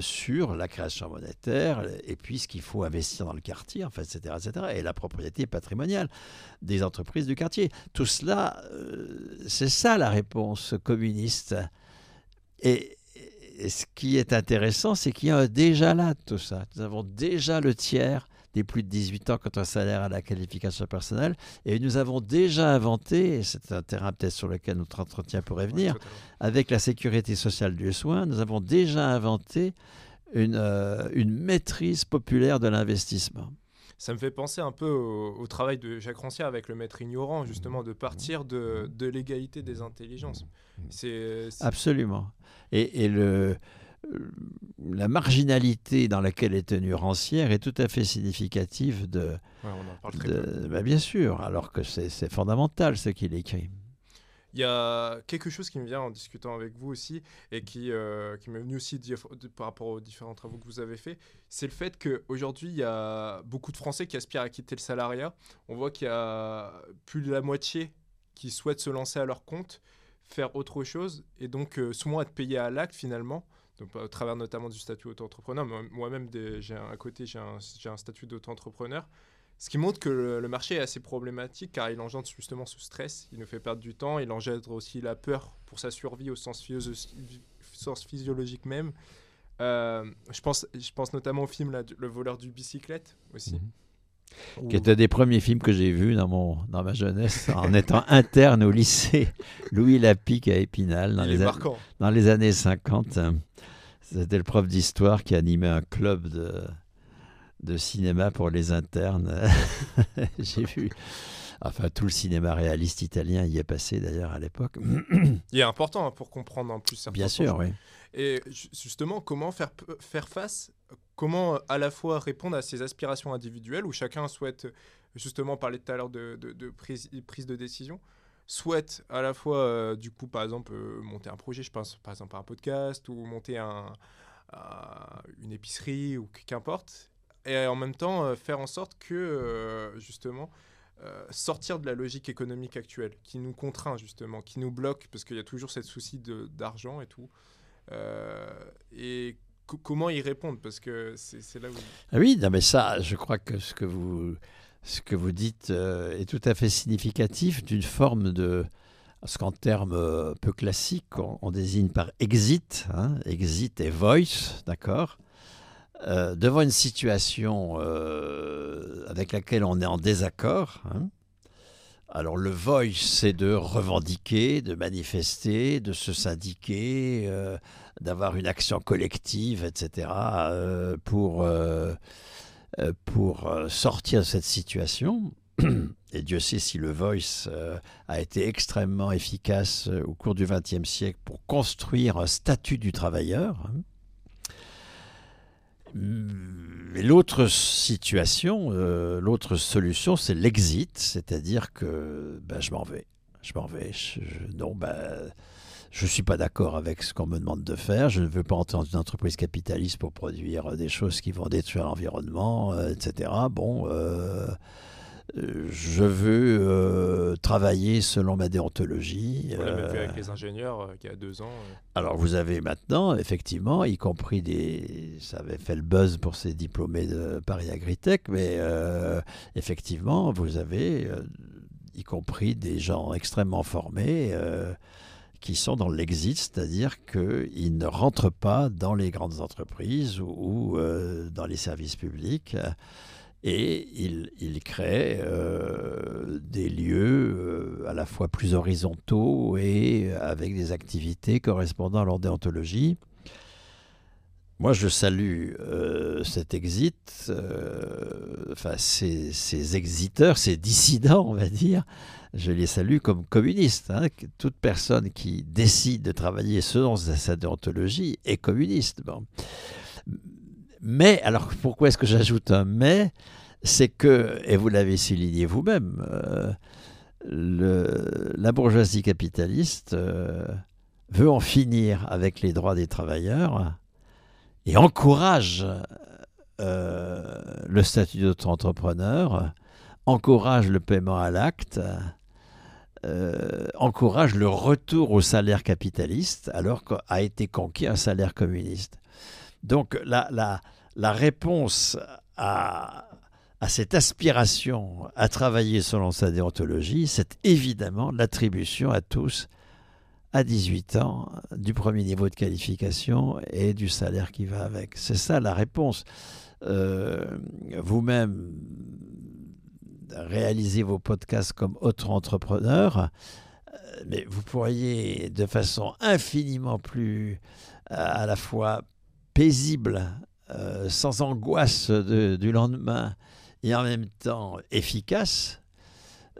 S2: sur la création monétaire, et puis ce qu'il faut investir dans le quartier, en fait, etc., etc., et la propriété patrimoniale des entreprises du quartier. Tout cela, c'est ça la réponse communiste. Et, ce qui est intéressant, c'est qu'il y a déjà là tout ça. Nous avons déjà le tiers des plus de 18 ans quand un salaire à la qualification personnelle. Et nous avons déjà inventé, et c'est un terrain peut-être sur lequel notre entretien pourrait venir, avec la sécurité sociale du soin, nous avons déjà inventé une, euh, une maîtrise populaire de l'investissement.
S1: Ça me fait penser un peu au, travail de Jacques Rancière avec le maître ignorant, justement, de partir de, de l'égalité des intelligences.
S2: C'est, Absolument. Et, le, la marginalité dans laquelle est tenue Rancière est tout à fait significative de.
S1: Ouais, on en parle très de,
S2: bah, bien sûr, alors que c'est, c'est fondamental ce qu'il écrit.
S1: Il y a quelque chose qui me vient en discutant avec vous aussi et qui, euh, qui m'est venu aussi par rapport aux différents travaux que vous avez faits, c'est le fait qu'aujourd'hui, il y a beaucoup de Français qui aspirent à quitter le salariat. On voit qu'il y a plus de la moitié qui souhaitent se lancer à leur compte, faire autre chose et donc euh, souvent être payés à l'acte finalement. Donc, au travers notamment du statut auto-entrepreneur. Moi-même, à côté, j'ai un, un, statut d'auto-entrepreneur. Ce qui montre que le, marché est assez problématique car il engendre justement ce stress, il nous fait perdre du temps, il engendre aussi la peur pour sa survie au sens, physiologique même. Euh, je, pense, je pense notamment au film Le voleur du bicyclette aussi.
S2: Mhm. Qui était des premiers films que j'ai vus dans, mon, dans ma jeunesse en étant interne au lycée Louis Lapic à Épinal dans, les, dans les années 50. C'était le prof d'histoire qui animait un club de, de cinéma pour les internes. J'ai vu. Enfin, tout le cinéma réaliste italien y est passé d'ailleurs à l'époque.
S1: Il est important hein, pour comprendre en plus certains
S2: Bien sûr, oui.
S1: Et justement, comment faire, faire face Comment à la fois répondre à ces aspirations individuelles où chacun souhaite, justement, parler tout à l'heure de, de, prise, prise, de décision, souhaite à la fois, euh, du coup, par exemple, euh, monter un projet, je pense par exemple à un podcast ou monter un, une épicerie ou qu'importe, et en même temps euh, faire en sorte que euh, justement euh, sortir de la logique économique actuelle qui nous contraint justement, qui nous bloque parce qu'il y a toujours cette souci d'argent et tout. et comment y répondre parce que c'est là où...
S2: Ah oui, non mais ça, je crois que ce que vous, ce que vous dites est tout à fait significatif d'une forme de ce qu'en termes peu classiques, on, désigne par exit, hein, exit et voice, d'accord? Euh, devant une situation euh, avec laquelle on est en désaccord, hein. alors le voice, c'est de revendiquer, de manifester, de se syndiquer, euh, d'avoir une action collective, etc., pour, pour sortir de cette situation. Et Dieu sait si le voice a été extrêmement efficace au cours du XXe siècle pour construire un statut du travailleur. Hein. Mais l'autre situation, euh, l'autre solution, c'est l'exit, c'est-à-dire que ben, je m'en vais. Je m'en vais. Je, non, ben, je ne suis pas d'accord avec ce qu'on me demande de faire. Je ne veux pas entrer dans une entreprise capitaliste pour produire des choses qui vont détruire l'environnement, euh, etc. Bon, euh, je veux euh, travailler selon ma déontologie.
S1: On l'a même fait avec les ingénieurs qui y a deux ans.
S2: Alors vous avez maintenant, effectivement, y compris des... Ça avait fait le buzz pour ces diplômés de Paris Agritech, mais effectivement, vous avez, y compris des gens extrêmement formés qui sont dans l'exit, c'est-à-dire qu'ils ne rentrent pas dans les grandes entreprises ou, euh, dans les services publics. Et ils, créent euh, des lieux euh, à la fois plus horizontaux et avec des activités correspondant à leur déontologie. Moi, je salue cet exit, enfin ces, ces, exiteurs, ces dissidents, on va dire, je les salue comme communistes. Hein. Toute personne qui décide de travailler selon sa déontologie est communiste. Mais, alors pourquoi est-ce que j'ajoute un mais? C'est que, et vous l'avez souligné vous-même, euh, la bourgeoisie capitaliste euh, veut en finir avec les droits des travailleurs et encourage euh, le statut d'auto-entrepreneur, encourage le paiement à l'acte, encourage le retour au salaire capitaliste alors qu'a été conquis un salaire communiste. Donc la, la, la réponse à, cette aspiration à travailler selon sa déontologie, c'est évidemment l'attribution à tous, à 18 ans, du premier niveau de qualification et du salaire qui va avec. C'est ça la réponse. Euh, vous-même, réaliser vos podcasts comme auto-entrepreneur, euh, mais vous pourriez de façon infiniment plus euh, à la fois paisible, euh, sans angoisse du lendemain et en même temps efficace,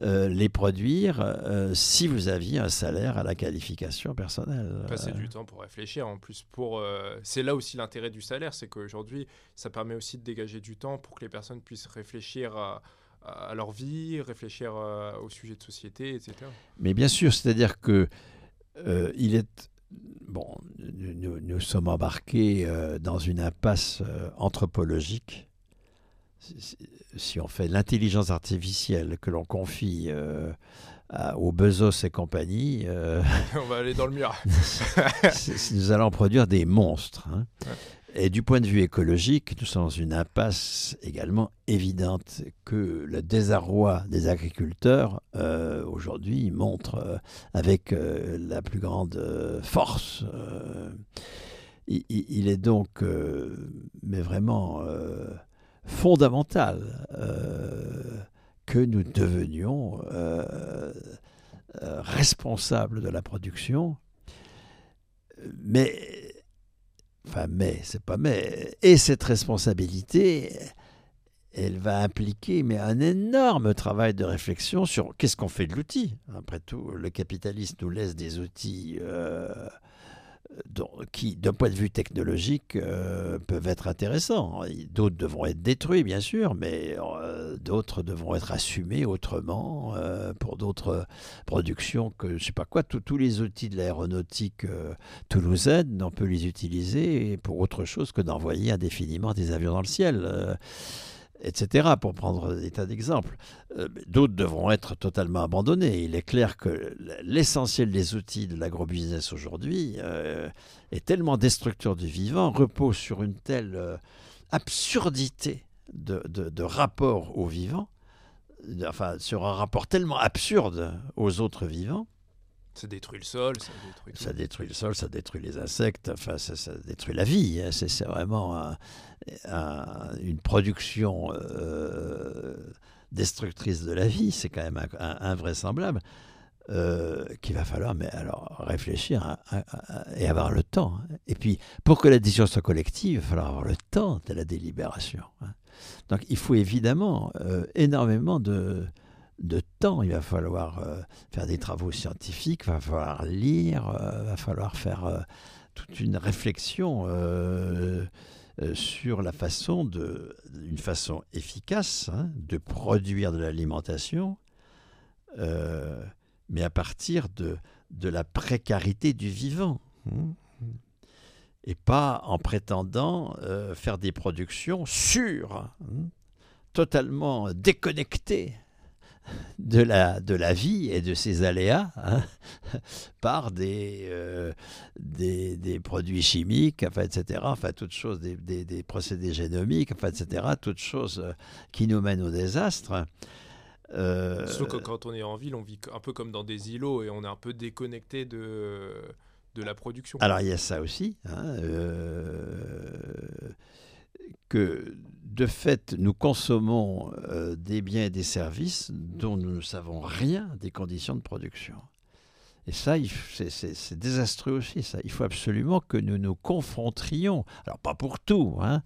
S2: les produire si vous aviez un salaire à la qualification personnelle.
S1: Passer du temps pour réfléchir. En plus, pour c'est là aussi l'intérêt du salaire, c'est qu'aujourd'hui, ça permet aussi de dégager du temps pour que les personnes puissent réfléchir à, à leur vie, réfléchir euh, au sujet de société, etc.
S2: Mais bien sûr, c'est-à-dire que euh, il est bon, nous, sommes embarqués euh, dans une impasse anthropologique. Si, on fait l'intelligence artificielle que l'on confie aux Bezos et compagnie,
S1: on va aller dans le mur.
S2: nous allons produire des monstres. Hein. Et du point de vue écologique, nous sommes dans une impasse également évidente que le désarroi des agriculteurs euh, aujourd'hui montre euh, avec euh, la plus grande force. Il, est donc, mais vraiment fondamental que nous devenions responsables de la production, mais Enfin, mais, c'est pas mais. Et cette responsabilité, elle va impliquer mais un énorme travail de réflexion sur qu'est-ce qu'on fait de l'outil. Après tout, le capitalisme nous laisse des outils euh, qui, d'un point de vue technologique, euh, peuvent être intéressants. D'autres devront être détruits, bien sûr, mais euh, d'autres devront être assumés autrement euh, pour d'autres productions que, je ne sais pas quoi, tous les outils de l'aéronautique toulousaine, on peut les utiliser pour autre chose que d'envoyer indéfiniment des avions dans le ciel etc., pour prendre des tas d'exemples. Euh, d'autres devront être totalement abandonnés. Il est clair que l'essentiel des outils de l'agrobusiness aujourd'hui euh, est tellement destructeur du vivant, repose sur une telle euh, absurdité de, rapport au vivant, enfin sur un rapport tellement absurde aux autres vivants,
S1: ça détruit le sol, ça
S2: détruit, les insectes, enfin ça, détruit la vie. Hein. C'est vraiment une production euh, destructrice de la vie, c'est quand même invraisemblable. Euh, qu'il va falloir mais alors réfléchir et avoir le temps. Hein. Et puis, pour que la décision soit collective, il va falloir avoir le temps de la délibération. Hein. Donc, il faut évidemment euh, énormément de, de temps. Il va falloir euh, faire des travaux scientifiques, va falloir lire, il va falloir faire toute une réflexion sur la façon de, une façon efficace hein, de produire de l'alimentation, mais à partir de, de la précarité du vivant. Hein et pas en prétendant euh, faire des productions sûres, hein, totalement déconnectées de la, de la vie et de ses aléas hein, par des, euh, des, des, produits chimiques, enfin, etc., enfin, toutes choses, des, des, des, procédés génomiques, enfin, etc., toutes choses euh, qui nous mènent au désastre.
S1: Euh, Sauf que quand on est en ville, on vit un peu comme dans des îlots et on est un peu déconnecté de de la production.
S2: Alors il y a ça aussi, hein, euh, que de fait nous consommons euh, des biens et des services dont nous ne savons rien des conditions de production. Et ça, c'est désastreux aussi. Ça. Il faut absolument que nous nous confrontrions, alors pas pour tout, hein,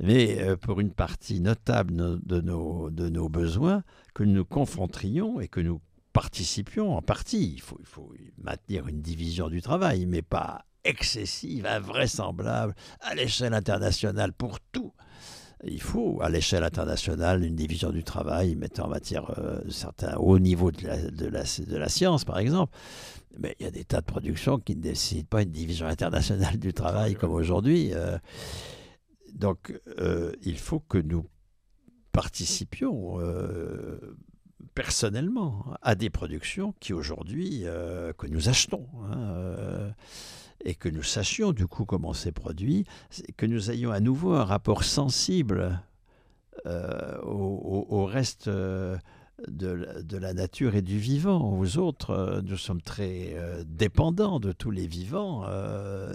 S2: mais euh, pour une partie notable de nos, de nos besoins, que nous nous confrontrions et que nous participions en partie. Il faut, il faut maintenir une division du travail, mais pas excessive, invraisemblable, à l'échelle internationale pour tout. Il faut, à l'échelle internationale, une division du travail, mettant en matière euh, certains hauts niveaux de la, de, la, de la, science, par exemple. Mais il y a des tas de productions qui ne décident pas une division internationale du travail comme aujourd'hui. Euh. donc, euh, il faut que nous participions personnellement à des productions qui aujourd'hui, euh, que nous achetons, hein, euh, et que nous sachions du coup comment c'est produit, que nous ayons à nouveau un rapport sensible euh, au, reste de, de, la nature et du vivant. Aux autres, nous sommes très dépendants de tous les vivants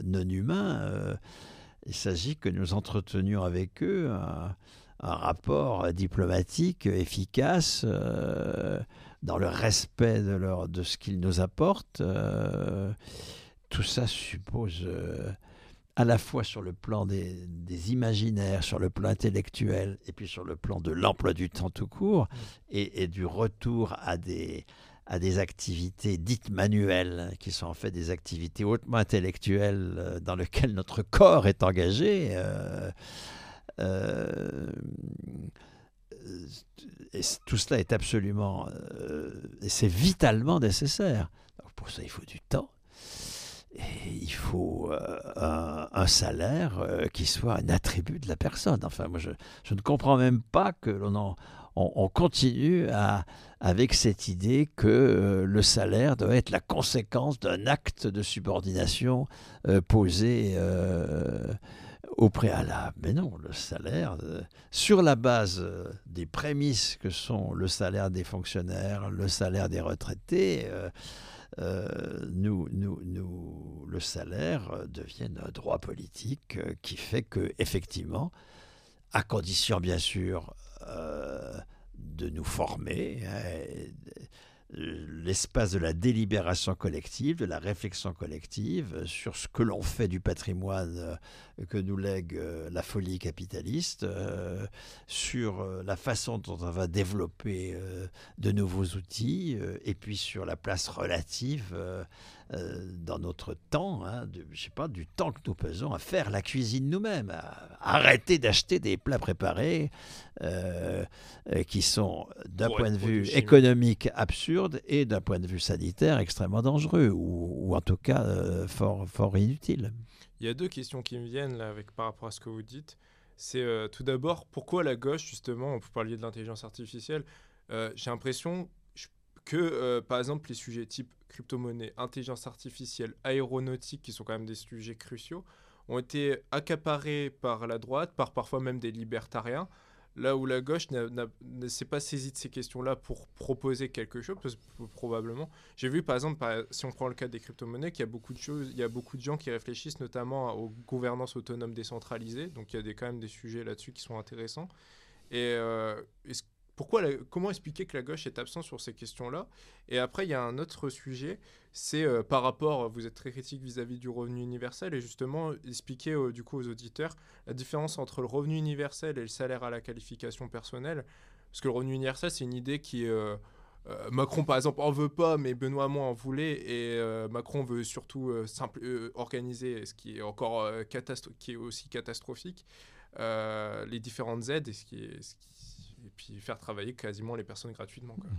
S2: non humains. il s'agit que nous entretenions avec eux un rapport diplomatique efficace euh, dans le respect de, ce qu'ils nous apportent. Euh, tout ça suppose euh, à la fois sur le plan des, des, imaginaires, sur le plan intellectuel, et puis sur le plan de l'emploi du temps tout court, mm. et, et, du retour à des, à des activités dites manuelles, qui sont en fait des activités hautement intellectuelles dans lesquelles notre corps est engagé. Euh, et tout cela est absolument, euh, et c'est vitalement nécessaire. pour ça, il faut du temps. Il faut euh, un, salaire qui soit un attribut de la personne. Enfin, moi, je, ne comprends même pas que l'on on, continue avec cette idée que le salaire doit être la conséquence d'un acte de subordination posé au préalable. Mais non, le salaire, euh, sur la base euh, des prémices que sont le salaire des fonctionnaires, le salaire des retraités, euh, nous, nous, nous, le salaire devient un droit politique qui fait que, effectivement, à condition bien sûr de nous former, hein, l'espace de la délibération collective, de la réflexion collective sur ce que l'on fait du patrimoine euh, que nous lègue euh, la folie capitaliste, euh, sur la façon dont on va développer de nouveaux outils, et puis sur la place relative dans notre temps, hein, je sais pas, du temps que nous pesons à faire la cuisine nous-mêmes, à arrêter d'acheter des plats préparés qui sont, d'un point de vue économique, absurdes et d'un point de vue sanitaire, extrêmement dangereux, ou, en tout cas fort, fort inutiles.
S1: Il y a deux questions qui me viennent là avec, par rapport à ce que vous dites. C'est euh, tout d'abord, pourquoi la gauche, justement, vous parliez de l'intelligence artificielle, euh, j'ai l'impression que, euh, par exemple, les sujets type crypto-monnaie, intelligence artificielle, aéronautique, qui sont quand même des sujets cruciaux, ont été accaparés par la droite, par parfois même des libertariens, Là où la gauche ne s'est pas saisie de ces questions-là pour proposer quelque chose, probablement. J'ai vu par exemple, si on prend le cas des crypto-monnaies, qu'il y a beaucoup de choses, il y a beaucoup de gens qui réfléchissent notamment aux gouvernances autonomes décentralisées. Donc il y a des, quand même des sujets là-dessus qui sont intéressants. Et euh, pourquoi comment expliquer que la gauche est absente sur ces questions-là? Et après, il y a un autre sujet, c'est euh, par rapport, vous êtes très critique vis-à-vis du revenu universel, et justement expliquer euh, du coup aux auditeurs la différence entre le revenu universel et le salaire à la qualification personnelle. Parce que le revenu universel, c'est une idée qui... Euh, Macron, par exemple, en veut pas, mais Benoît Hamon en voulait, et Macron veut surtout simple, organiser, ce qui est encore qui est aussi catastrophique. les différentes aides et, ce qui est, et puis faire travailler quasiment les personnes gratuitement. Quoi.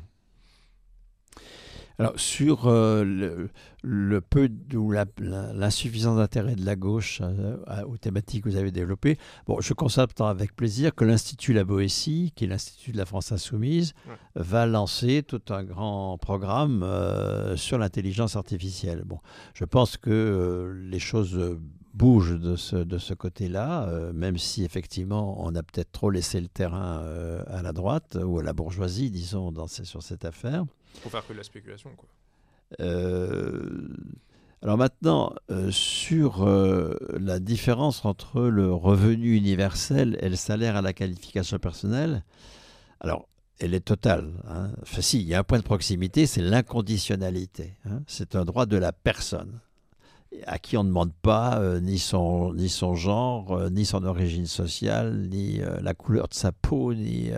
S2: Alors, sur euh, le, peu ou l'insuffisance d'intérêt de la gauche euh, aux thématiques que vous avez développées, bon, je constate avec plaisir que l'Institut La Boétie, qui est l'Institut de la France Insoumise, va lancer tout un grand programme euh, sur l'intelligence artificielle. Bon, je pense que les choses bouge de ce, de ce côté-là, euh, même si effectivement on a peut-être trop laissé le terrain euh, à la droite ou à la bourgeoisie, disons, dans sur cette affaire.
S1: Pour faire que de la spéculation, quoi.
S2: Euh, alors maintenant, sur la différence entre le revenu universel et le salaire à la qualification personnelle, alors elle est totale. Hein. Enfin si, il y a un point de proximité, c'est l'inconditionnalité. Hein. C'est un droit de la personne à qui on ne demande pas euh, ni, son, ni son genre, euh, ni son origine sociale, ni euh, la couleur de sa peau, ni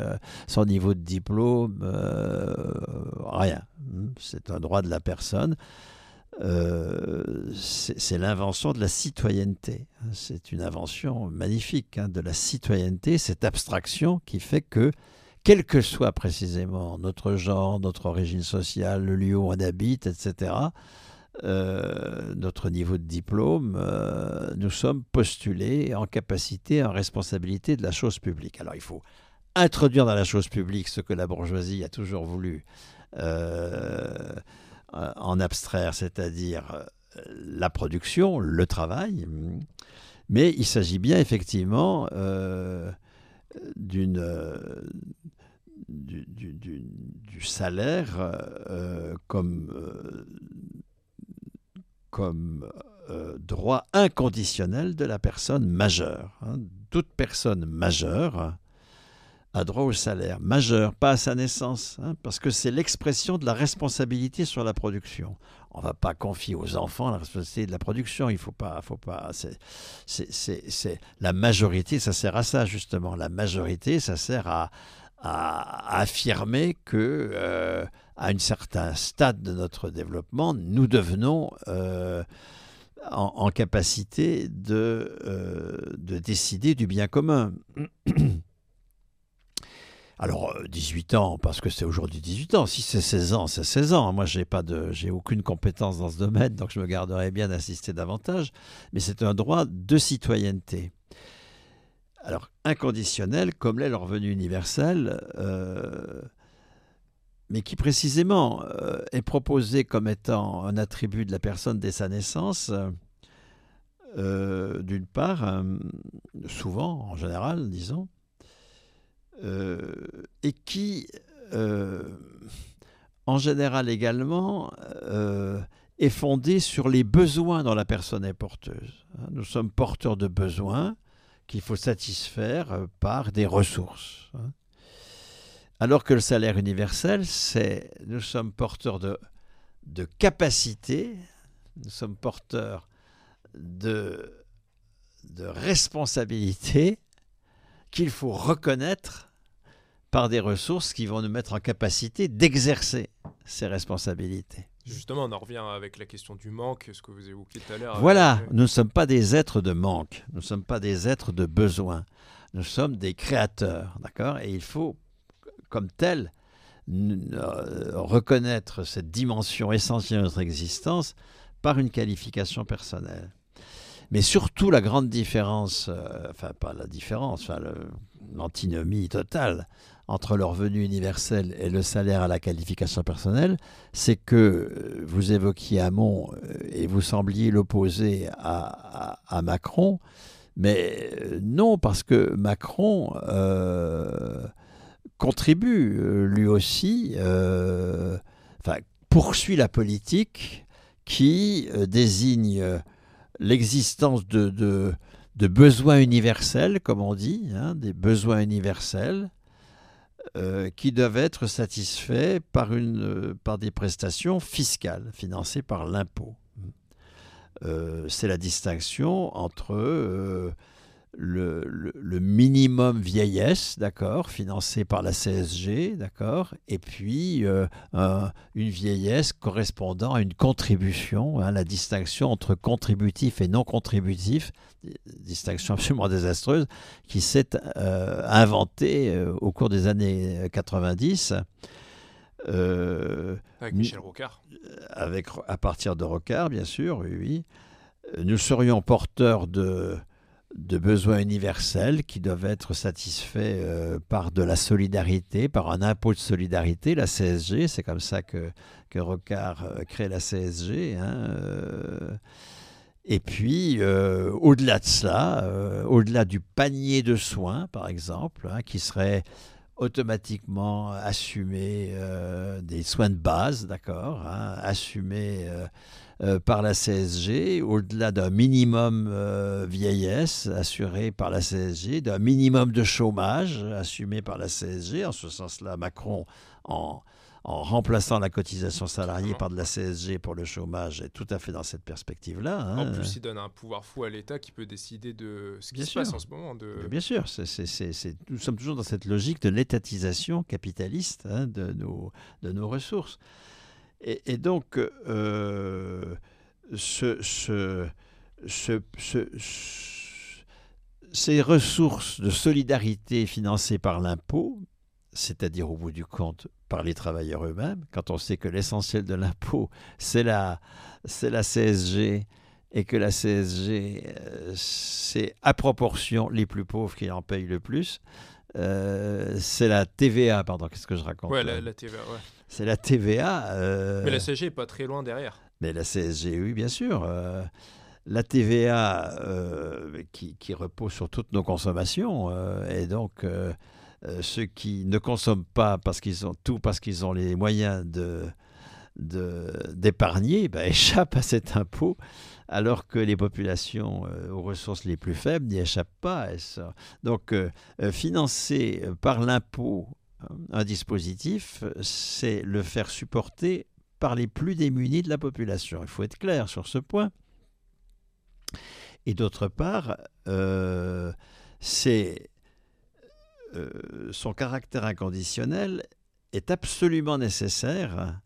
S2: son niveau de diplôme, rien. Hmm, c'est un droit de la personne. c'est l'invention de la citoyenneté. C'est une invention magnifique hein, de la citoyenneté, cette abstraction qui fait que, quel que soit précisément notre genre, notre origine sociale, le lieu où on habite, etc., euh, notre niveau de diplôme, euh, nous sommes postulés en capacité, en responsabilité de la chose publique. Alors il faut introduire dans la chose publique ce que la bourgeoisie a toujours voulu euh, en abstraire, c'est-à-dire la production, le travail. Mais il s'agit bien effectivement d'une du, du, salaire comme comme euh, droit inconditionnel de la personne majeure. Hein. Toute personne majeure a droit au salaire. Majeur, pas à sa naissance, hein, parce que c'est l'expression de la responsabilité sur la production. On ne va pas confier aux enfants la responsabilité de la production. Il faut pas, faut pas. C'est la majorité, ça sert à ça justement. La majorité, ça sert à, affirmer que euh, à un certain stade de notre développement, nous devenons euh, en, capacité de, euh, de décider du bien commun. Alors, 18 ans, parce que c'est aujourd'hui 18 ans. Si c'est 16 ans, c'est 16 ans. Moi, j'ai pas de, j'ai aucune compétence dans ce domaine, donc je me garderai bien d'assister davantage. Mais c'est un droit de citoyenneté alors inconditionnel, comme l'est le revenu universel, euh, mais qui précisément euh, est proposé comme étant un attribut de la personne dès sa naissance, euh, d'une part, souvent, en général, disons, et qui, en général également, est fondé sur les besoins dont la personne est porteuse. Nous sommes porteurs de besoins qu'il faut satisfaire euh, par des ressources. Alors que le salaire universel, c'est nous sommes porteurs de, de capacités, nous sommes porteurs de, de responsabilités qu'il faut reconnaître par des ressources qui vont nous mettre en capacité d'exercer ces responsabilités.
S1: Justement, on en revient avec la question du manque, ce que vous évoquiez tout à l'heure.
S2: Voilà, nous ne sommes pas des êtres de manque, nous ne sommes pas des êtres de besoin, nous sommes des créateurs, d'accord? Et il faut, comme tel, euh, reconnaître cette dimension essentielle de notre existence par une qualification personnelle. Mais surtout, la grande différence, euh, enfin, pas la différence, enfin, l'antinomie totale entre le revenu universel et le salaire à la qualification personnelle, c'est que euh, vous évoquiez Hamon et vous sembliez l'opposer à, Macron, mais non, parce que Macron contribue lui aussi, enfin, poursuit la politique qui désigne l'existence de, de, besoins universels, comme on dit, hein, des besoins universels, euh, qui doivent être satisfaits par, une, euh, par des prestations fiscales financées par l'impôt. Euh, c'est la distinction entre le, minimum vieillesse, d'accord, financé par la CSG, d'accord, et puis euh, une vieillesse correspondant à une contribution, hein, la distinction entre contributif et non contributif, distinction absolument désastreuse, qui s'est euh, inventée euh, au cours des années 90.
S1: avec Michel Rocard.
S2: Avec, à partir de Rocard, bien sûr, oui. oui. Nous serions porteurs de de besoins universels qui doivent être satisfaits euh, par de la solidarité, par un impôt de solidarité, la CSG. C'est comme ça que, Rocard euh, crée la CSG. Hein, euh. et puis, au-delà de cela, au-delà du panier de soins, par exemple, hein, qui serait automatiquement assumé des soins de base, d'accord, hein, assumé euh, par la CSG, au-delà d'un minimum euh, vieillesse assuré par la CSG, d'un minimum de chômage assumé par la CSG. En ce sens-là, Macron, en, remplaçant la cotisation salariée par de la CSG pour le chômage, est tout à fait dans cette perspective-là.
S1: Hein. En plus, il donne un pouvoir fou à l'État qui peut décider de ce qui se passe en ce moment. De...
S2: Bien sûr, nous sommes toujours dans cette logique de l'étatisation capitaliste hein, de, nos, de nos ressources. Et, donc, euh, ces ressources de solidarité financées par l'impôt, c'est-à-dire au bout du compte par les travailleurs eux-mêmes, quand on sait que l'essentiel de l'impôt, c'est la, la CSG, et que la CSG, euh, c'est à proportion les plus pauvres qui en payent le plus, euh, c'est la TVA, pardon, qu'est-ce que je raconte
S1: Ouais, la, TVA, ouais.
S2: C'est la TVA. Euh,
S1: mais la CSG n'est pas très loin derrière.
S2: Mais la CSG, oui, bien sûr. La TVA qui, qui, repose sur toutes nos consommations, et donc ceux qui ne consomment pas parce qu'ils ont tout, parce qu'ils ont les moyens de d'épargner, ben, échappent à cet impôt alors que les populations euh, aux ressources les plus faibles n'y échappent pas. Donc, euh, euh, financer par l'impôt un dispositif, c'est le faire supporter par les plus démunis de la population. Il faut être clair sur ce point. Et d'autre part, c'est son caractère inconditionnel est absolument nécessaire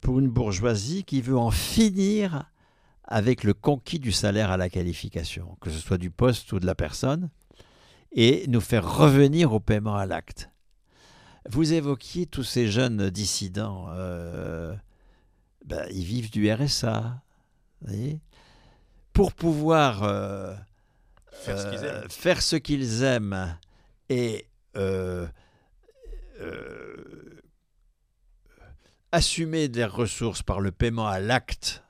S2: pour une bourgeoisie qui veut en finir avec le conquis du salaire à la qualification, que ce soit du poste ou de la personne, et nous faire revenir au paiement à l'acte. Vous évoquiez tous ces jeunes dissidents, euh, ben, ils vivent du RSA. Pour pouvoir euh, faire, ce qu'ils aiment et euh, assumer des ressources par le paiement à l'acte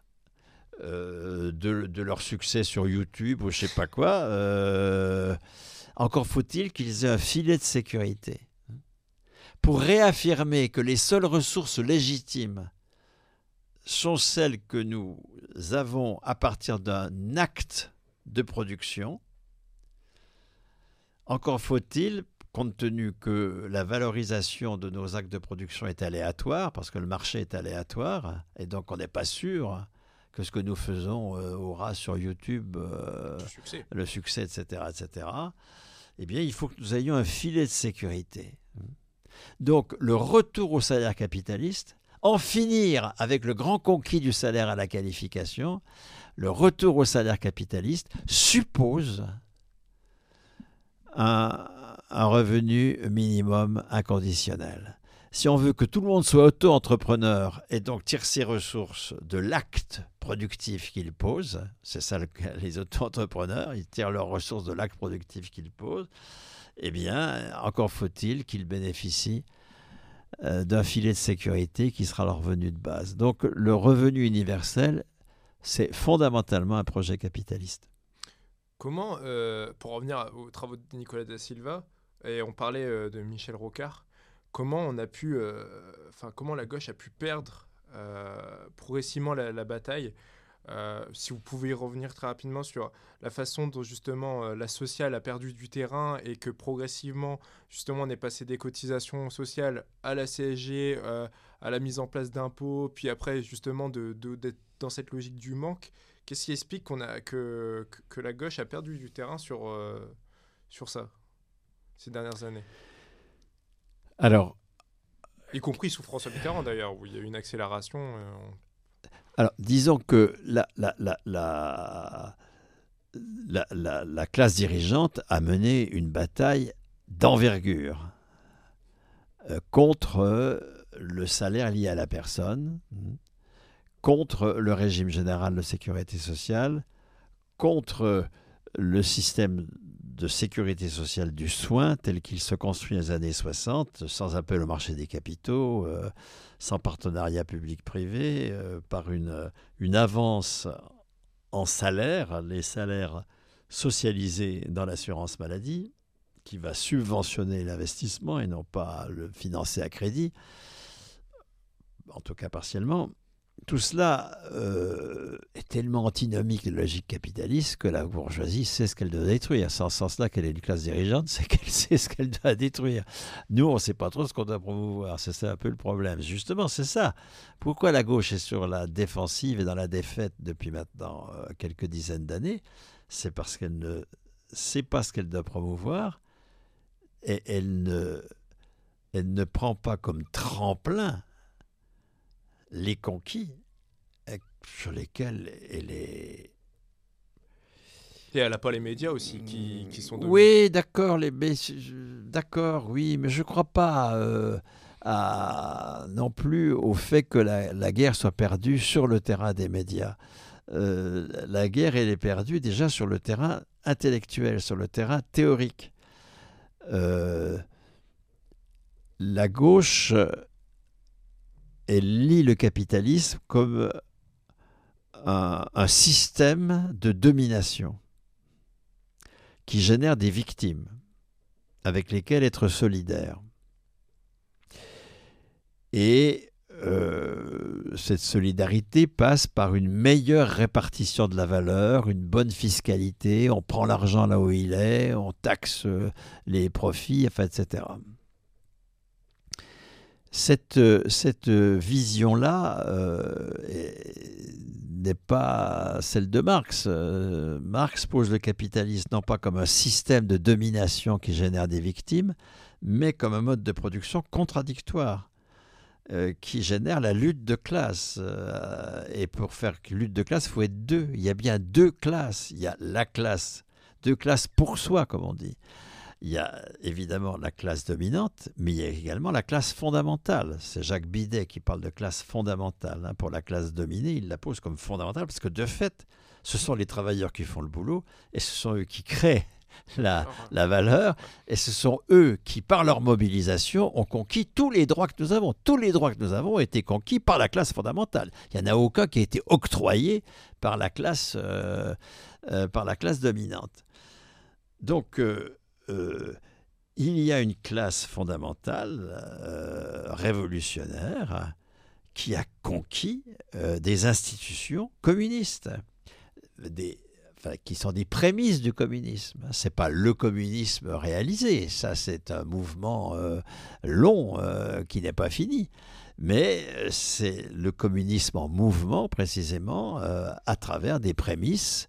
S2: euh, de, leur succès sur YouTube ou je sais pas quoi, euh, encore faut-il qu'ils aient un filet de sécurité pour réaffirmer que les seules ressources légitimes sont celles que nous avons à partir d'un acte de production. Encore faut-il, compte tenu que la valorisation de nos actes de production est aléatoire, parce que le marché est aléatoire, et donc on n'est pas sûr que ce que nous faisons euh, aura sur YouTube euh, le, succès. etc., etc., eh bien, il faut que nous ayons un filet de sécurité. Donc, le retour au salaire capitaliste, en finir avec le grand conquis du salaire à la qualification, le retour au salaire capitaliste suppose un, revenu minimum inconditionnel si on veut que tout le monde soit auto-entrepreneur et donc tire ses ressources de l'acte productif qu'il pose, c'est ça les auto-entrepreneurs, ils tirent leurs ressources de l'acte productif qu'ils posent, eh bien, encore faut-il qu'ils bénéficient euh, d'un filet de sécurité qui sera leur revenu de base. Donc le revenu universel, c'est fondamentalement un projet capitaliste.
S1: Comment, euh, pour revenir aux travaux de Nicolas da Silva, et on parlait euh, de Michel Rocard, comment on a pu, euh, enfin comment la gauche a pu perdre progressivement la, bataille. Euh, si vous pouvez revenir très rapidement sur la façon dont justement la sociale a perdu du terrain et que progressivement justement on est passé des cotisations sociales à la CSG, à la mise en place d'impôts, puis après justement d'être de, dans cette logique du manque, Qu'est-ce qui explique qu'on a, que, que, la gauche a perdu du terrain sur, sur ça ces dernières années?
S2: Alors.
S1: Y compris sous François Mitterrand d'ailleurs, où il y a eu une accélération.
S2: Alors, disons que la, la, la, la la, la, classe dirigeante a mené une bataille d'envergure euh, contre euh, le salaire lié à la personne, contre le régime général de sécurité sociale, contre le système de sécurité sociale du soin tel qu'il se construit les années 60, sans appel au marché des capitaux, euh, sans partenariat public-privé, par une, une avance en salaire, les salaires socialisés dans l'assurance maladie, qui va subventionner l'investissement et non pas le financer à crédit, en tout cas partiellement, tout cela euh, est tellement antinomique de la logique capitaliste que la bourgeoisie sait ce qu'elle doit détruire. C'est en ce sens-là qu'elle est une classe dirigeante, c'est qu'elle sait ce qu'elle doit détruire. Nous, on ne sait pas trop ce qu'on doit promouvoir. C'est ça un peu le problème. Justement, c'est ça. Pourquoi la gauche est sur la défensive et dans la défaite depuis maintenant euh, quelques dizaines d'années? C'est parce qu'elle ne sait pas ce qu'elle doit promouvoir et elle ne, elle ne prend pas comme tremplin les conquis euh, sur lesquels elle est.
S1: Et elle n'a pas les médias aussi qui, qui sont.
S2: Oui, d'accord, les d'accord, oui, mais je ne crois pas euh, à, non plus au fait que la, guerre soit perdue sur le terrain des médias. Euh, la guerre, elle est perdue déjà sur le terrain intellectuel, sur le terrain théorique. la gauche elle lit le capitalisme comme un, système de domination qui génère des victimes avec lesquelles être solidaire. Et euh, cette solidarité passe par une meilleure répartition de la valeur, une bonne fiscalité, on prend l'argent là où il est, on taxe les profits, etc cette, cette vision-là euh, n'est pas celle de Marx. Euh, Marx pose le capitalisme non pas comme un système de domination qui génère des victimes, mais comme un mode de production contradictoire euh, qui génère la lutte de classe. et pour faire lutte de classe, il faut être deux. Il y a bien deux classes. Il y a la classe, deux classes pour soi, comme on dit il y a évidemment la classe dominante, mais il y a également la classe fondamentale. C'est Jacques Bidet qui parle de classe fondamentale. Hein. Pour la classe dominée, il la pose comme fondamentale parce que de fait, ce sont les travailleurs qui font le boulot et ce sont eux qui créent la, la, valeur, et ce sont eux qui, par leur mobilisation, ont conquis tous les droits que nous avons. Tous les droits que nous avons ont été conquis par la classe fondamentale. Il n'y en a aucun qui a été octroyé par la classe, euh, euh, par la classe dominante. Donc, euh, euh, il y a une classe fondamentale, euh, révolutionnaire, qui a conquis euh, des institutions communistes, qui sont des prémices du communisme. Ce n'est pas le communisme réalisé, ça c'est un mouvement long qui n'est pas fini. Mais c'est le communisme en mouvement précisément à travers des prémices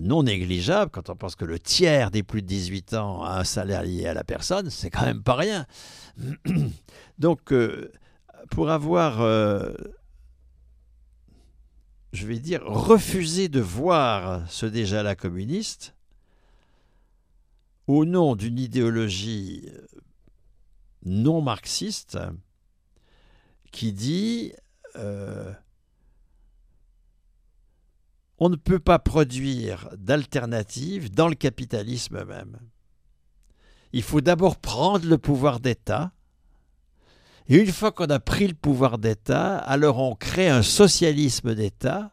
S2: non négligeable quand on pense que le tiers des plus de 18 ans a un salaire lié à la personne, c'est quand même pas rien. Donc, euh, pour avoir, euh, je vais dire, refusé de voir ce déjà-là communiste, au nom d'une idéologie non marxiste qui dit on ne peut pas produire d'alternatives dans le capitalisme même. Il faut d'abord prendre le pouvoir d'État. Et une fois qu'on a pris le pouvoir d'État, alors on crée un socialisme d'État.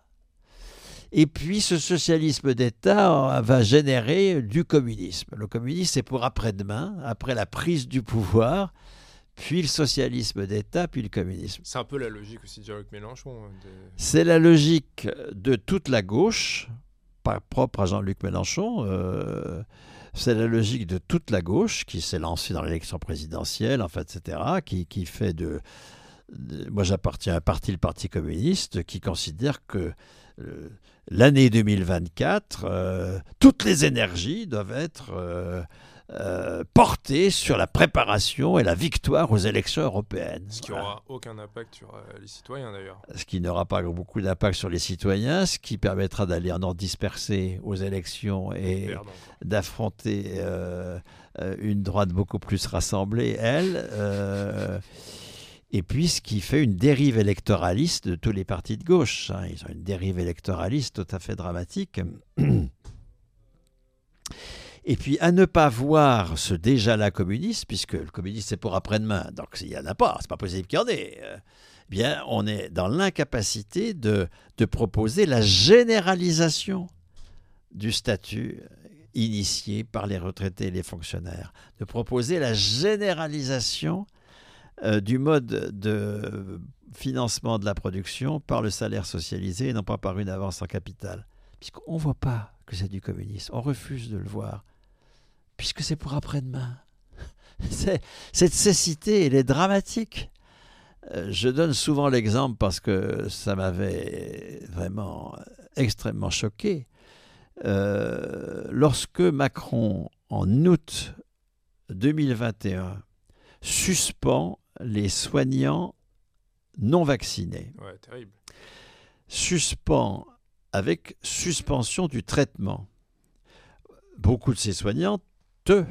S2: Et puis ce socialisme d'État va générer du communisme. Le communisme, c'est pour après-demain, après la prise du pouvoir puis le socialisme d'État, puis le communisme.
S1: C'est un peu la logique aussi de Jean-Luc Mélenchon. Hein,
S2: C'est la logique de toute la gauche, pas propre à Jean-Luc Mélenchon. Euh, c'est la logique de toute la gauche qui s'est lancée dans l'élection présidentielle, en fait, etc., qui, qui fait de, Moi, j'appartiens à un parti, le Parti communiste, qui considère que l'année 2024, toutes les énergies doivent être euh, porté sur la préparation et la victoire aux élections européennes.
S1: Ce qui n'aura aucun impact sur euh, les citoyens d'ailleurs.
S2: Ce qui n'aura pas beaucoup d'impact sur les citoyens, ce qui permettra d'aller en ordre dispersé aux élections et d'affronter euh, une droite beaucoup plus rassemblée, elle. et puis ce qui fait une dérive électoraliste de tous les partis de gauche. Hein. Ils ont une dérive électoraliste tout à fait dramatique. Et puis à ne pas voir ce déjà-là communiste, puisque le communiste c'est pour après-demain, donc s'il n'y en a pas, c'est pas possible qu'il y en ait. Euh, bien, on est dans l'incapacité de, de proposer la généralisation du statut initié par les retraités et les fonctionnaires, de proposer la généralisation euh, du mode de financement de la production par le salaire socialisé et non pas par une avance en capital. Puisqu'on ne voit pas que c'est du communisme, on refuse de le voir puisque c'est pour après-demain. Cette cécité, elle est dramatique. Euh, je donne souvent l'exemple parce que ça m'avait vraiment extrêmement choqué. Euh, lorsque Macron, en août 2021, suspend les soignants non vaccinés, suspend avec suspension du traitement. Beaucoup de ces soignants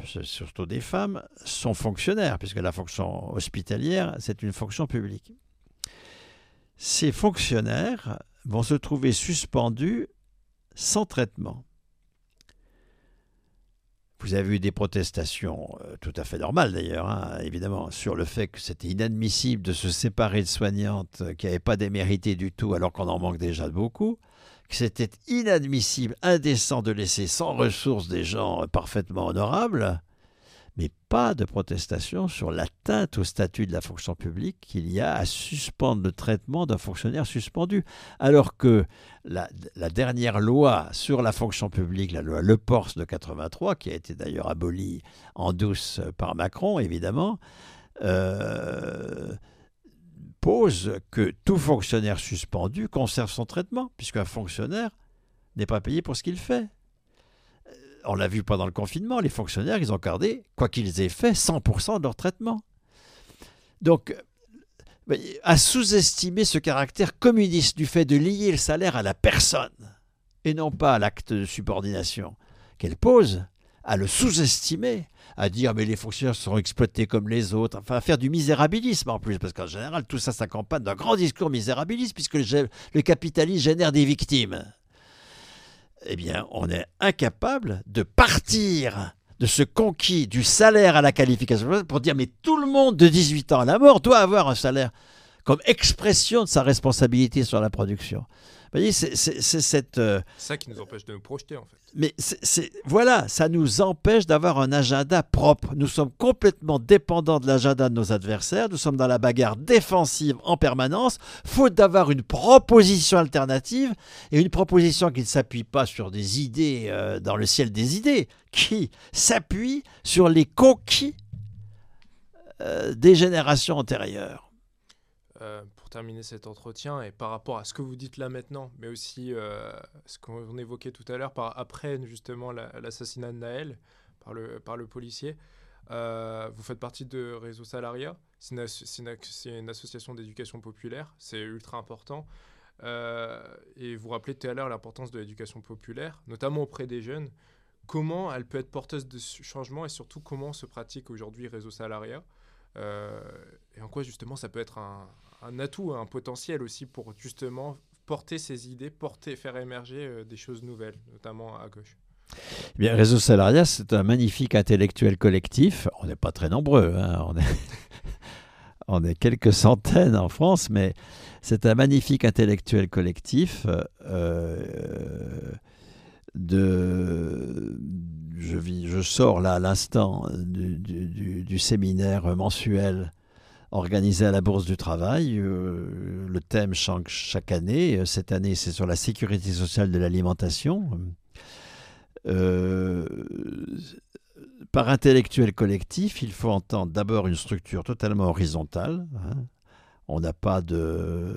S2: surtout des femmes, sont fonctionnaires, puisque la fonction hospitalière, c'est une fonction publique. Ces fonctionnaires vont se trouver suspendus sans traitement. Vous avez eu des protestations euh, tout à fait normales d'ailleurs, hein, évidemment, sur le fait que c'était inadmissible de se séparer de soignantes qui n'avaient pas démérité du tout alors qu'on en manque déjà beaucoup que c'était inadmissible, indécent de laisser sans ressources des gens parfaitement honorables, mais pas de protestation sur l'atteinte au statut de la fonction publique qu'il y a à suspendre le traitement d'un fonctionnaire suspendu. Alors que la, dernière loi sur la fonction publique, la loi Le Pors de 83, qui a été d'ailleurs abolie en douce par Macron, évidemment, euh, pose que tout fonctionnaire suspendu conserve son traitement, puisqu'un fonctionnaire n'est pas payé pour ce qu'il fait. Euh, on l'a vu pendant le confinement, les fonctionnaires, ils ont gardé, quoi qu'ils aient fait, 100% de leur traitement. Donc, euh, à sous-estimer ce caractère communiste du fait de lier le salaire à la personne et non pas à l'acte de subordination qu'elle pose, à le sous-estimer, à dire mais les fonctionnaires seront exploités comme les autres, enfin à faire du misérabilisme en plus, parce qu'en général tout ça s'accompagne d'un grand discours misérabiliste puisque le, le capitalisme génère des victimes. Eh bien, on est incapable de partir de ce conquis du salaire à la qualification pour dire mais tout le monde de 18 ans à la mort doit avoir un salaire comme expression de sa responsabilité sur la production. Vous voyez, c'est cette.
S1: Euh, ça qui nous empêche de nous projeter, en fait.
S2: Mais c'est voilà, ça nous empêche d'avoir un agenda propre. Nous sommes complètement dépendants de l'agenda de nos adversaires. Nous sommes dans la bagarre défensive en permanence, faute d'avoir une proposition alternative et une proposition qui ne s'appuie pas sur des idées euh, dans le ciel des idées, qui s'appuie sur les conquis euh, des générations antérieures.
S1: Euh, pour terminer cet entretien et par rapport à ce que vous dites là maintenant, mais aussi euh, ce qu'on évoquait tout à l'heure par après justement l'assassinat de Naël par le, par le policier. Euh, vous faites partie de Réseau Salaria, c'est une, association d'éducation populaire, c'est ultra important. et vous rappelez tout à l'heure l'importance de l'éducation populaire, notamment auprès des jeunes. Comment elle peut être porteuse de changement et surtout comment se pratique aujourd'hui Réseau Salaria? Et en quoi justement ça peut être un, un atout, un potentiel aussi pour justement porter ces idées, porter, faire émerger euh, des choses nouvelles, notamment à gauche.
S2: Eh bien, Réseau Salariat, c'est un magnifique intellectuel collectif. On n'est pas très nombreux, hein. on, est quelques centaines en France, mais c'est un magnifique intellectuel collectif. Euh, de, je, je sors là à l'instant du, séminaire mensuel organisé à la Bourse du Travail. Euh, le thème change chaque année. Cette année, c'est sur la sécurité sociale de l'alimentation. Euh, par intellectuel collectif, il faut entendre d'abord une structure totalement horizontale. Hein. On n'a pas de,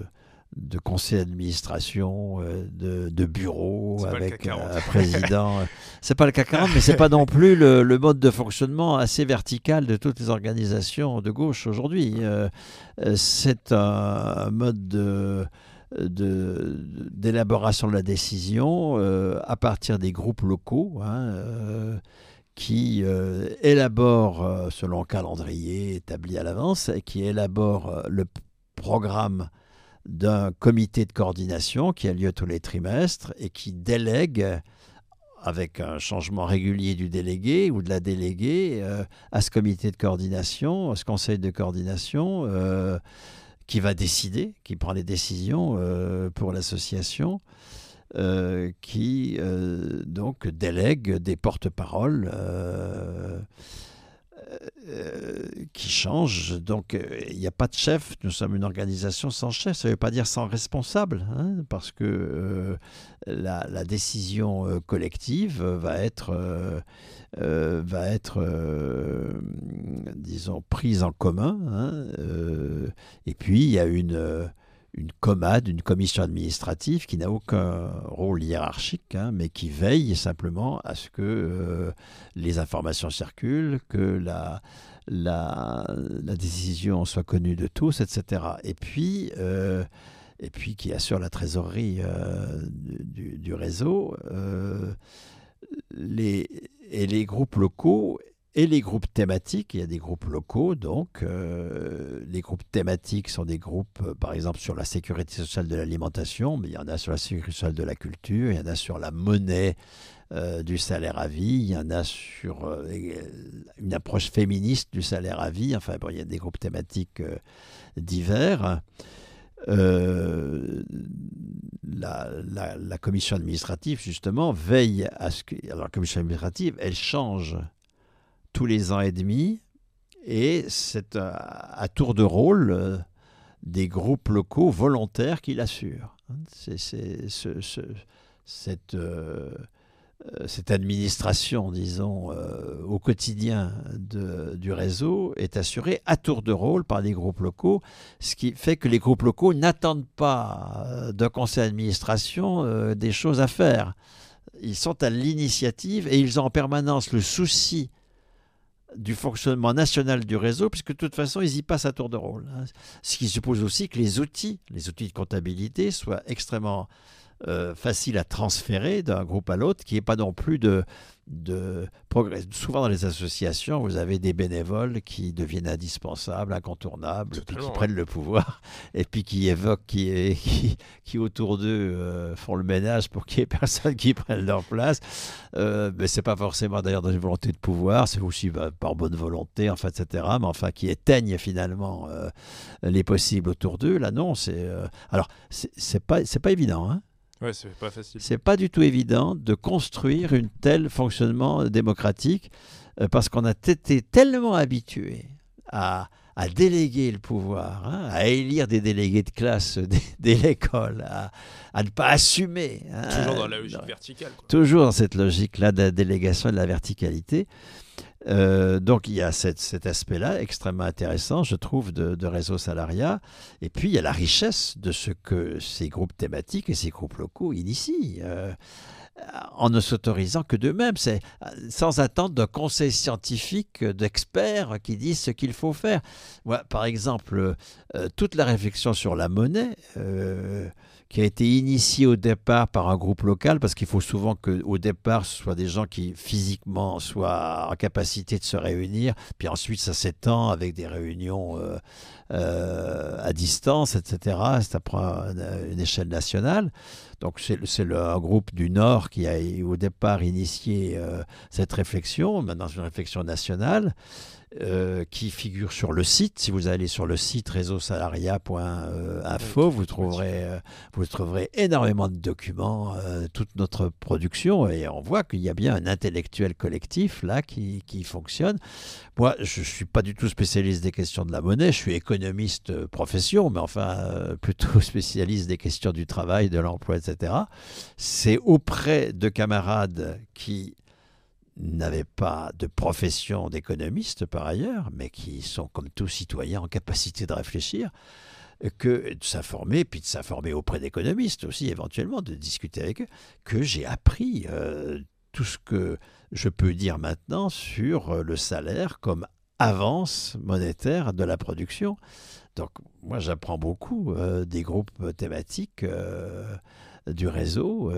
S2: de conseil d'administration, euh, de, de bureau avec
S1: CAC 40.
S2: un président. c'est pas le CAC 40, mais c'est pas non plus le, le mode de fonctionnement assez vertical de toutes les organisations de gauche aujourd'hui. Euh, c'est un mode de d'élaboration de, la décision euh, à partir des groupes locaux hein, euh, qui euh, élaborent, selon un calendrier établi à l'avance, et qui élaborent le programme d'un comité de coordination qui a lieu tous les trimestres et qui délègue, avec un changement régulier du délégué ou de la déléguée, euh, à ce comité de coordination, à ce conseil de coordination, euh, qui va décider, qui prend les décisions euh, pour l'association, qui donc délègue des porte-paroles euh, qui changent. Donc euh, il n'y a pas de chef, nous sommes une organisation sans chef, ça ne veut pas dire sans responsable, hein, parce que euh, la, décision collective va être... va être, disons, prise en commun. hein, et puis, il y a une, une comade, une commission administrative qui n'a aucun rôle hiérarchique, hein, mais qui veille simplement à ce que euh, les informations circulent, que la, la, décision soit connue de tous, etc. Et puis, euh, et puis qui assure la trésorerie euh, du, du réseau. les, et les groupes locaux et les groupes thématiques. Il y a des groupes locaux, donc euh, les groupes thématiques sont des groupes, euh, par exemple, sur la sécurité sociale de l'alimentation, mais il y en a sur la sécurité sociale de la culture, il y en a sur la monnaie euh, du salaire à vie, il y en a sur une approche féministe du salaire à vie. Enfin, bon, il y a des groupes thématiques divers. La commission administrative, justement, veille à ce que. Alors, la commission administrative, elle change tous les ans et demi, et c'est à, à tour de rôle euh, des groupes locaux volontaires qui l'assurent. euh, euh, cette administration, disons, euh, au quotidien du réseau est assurée à tour de rôle par des groupes locaux, ce qui fait que les groupes locaux n'attendent pas euh, d'un conseil d'administration euh, des choses à faire. Ils sont à l'initiative et ils ont en permanence le souci du fonctionnement national du réseau, puisque de toute façon, ils y passent à tour de rôle. hein. Ce qui suppose aussi que les outils, les outils de comptabilité, soient extrêmement euh, faciles à transférer d'un groupe à l'autre, qu'il n'y ait pas non plus de, de progrès. Souvent dans les associations, vous avez des bénévoles qui deviennent indispensables, incontournables, puis qui prennent le pouvoir, et puis qui évoquent, qui, qui, qui autour d'eux euh, font le ménage pour qu'il n'y ait personne qui prenne leur place. Euh, mais c'est pas forcément d'ailleurs dans une volonté de pouvoir, c'est aussi bah, par bonne volonté, enfin, etc. Mais enfin, qui éteignent finalement euh, les possibles autour d'eux. Là, non, c'est euh, alors c'est c'est pas c'est pas évident. Hein
S1: Ouais, c'est pas facile.
S2: c'est pas du tout évident de construire une telle fonctionnement démocratique euh, parce qu'on a été tellement habitué à, à déléguer le pouvoir, hein, à élire des délégués de classe dès, dès l'école, à, à ne pas assumer. hein,
S1: Toujours dans la logique
S2: dans-
S1: verticale. quoi.
S2: toujours dans cette logique-là de la délégation et de la verticalité. Euh, donc il y a cet aspect-là extrêmement intéressant, je trouve, de, de réseau salariat. Et puis il y a la richesse de ce que ces groupes thématiques et ces groupes locaux initient. euh, en ne s'autorisant que d'eux-mêmes, c'est euh, sans attendre d'un conseil scientifique euh, d'experts qui disent ce qu'il faut faire. Moi, par exemple, toute la réflexion sur la monnaie, qui a été initiée au départ par un groupe local, parce qu'il faut souvent qu'au départ, ce soit des gens qui physiquement soient en capacité de se réunir, puis ensuite ça s'étend avec des réunions euh, euh, à distance, etc. Ça prend une, échelle nationale. Donc c'est un groupe du Nord qui a au départ initié euh, cette réflexion, maintenant c'est une réflexion nationale. euh, qui figure sur le site. Si vous allez sur le site réseausalaria.info, vous trouverez, vous trouverez énormément de documents, euh, toute notre production, et on voit qu'il y a bien un intellectuel collectif là qui, qui fonctionne. Moi, je ne suis pas du tout spécialiste des questions de la monnaie, je suis économiste euh, profession, mais enfin euh, plutôt spécialiste des questions du travail, de l'emploi, etc. C'est auprès de camarades qui n'avaient pas de profession d'économiste par ailleurs, mais qui sont comme tout citoyen en capacité de réfléchir, que de s'informer, puis de s'informer auprès d'économistes aussi, éventuellement, de discuter avec eux, que j'ai appris euh, tout ce que je peux dire maintenant sur le salaire comme avance monétaire de la production. Donc moi j'apprends beaucoup euh, des groupes thématiques du réseau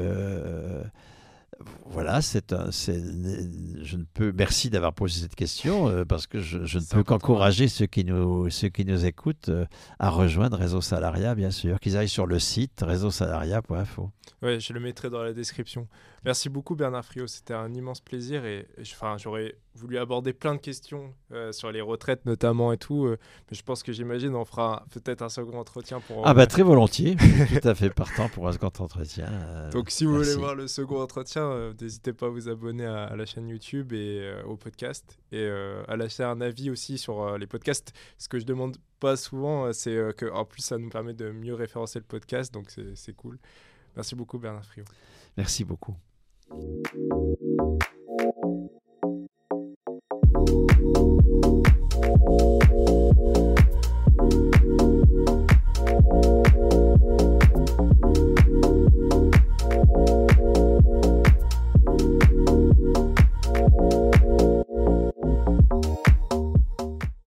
S2: voilà, c'est un, je ne peux. Merci d'avoir posé cette question euh, parce que je, ne peux qu'encourager ceux qui nous, ceux qui nous écoutent euh, à rejoindre Réseau Salaria, bien sûr, qu'ils aillent sur le site réseausalaria.info.
S1: Oui, je le mettrai dans la description. Merci beaucoup Bernard Friot, c'était un immense plaisir et enfin, j'aurais voulu aborder plein de questions euh, sur les retraites notamment et tout, euh, mais je pense que j'imagine on fera peut-être un second entretien pour...
S2: Ah bah très volontiers, tout à fait partant pour un second entretien.
S1: Euh, Donc si vous voulez voir le second entretien, n'hésitez pas à vous abonner à, la chaîne YouTube et au podcast et à lâcher un avis aussi sur les podcasts. Ce que je demande pas souvent, c'est que en plus ça nous permet de mieux référencer le podcast, donc c'est cool. Merci beaucoup Bernard Friot.
S2: Merci beaucoup. Thank you.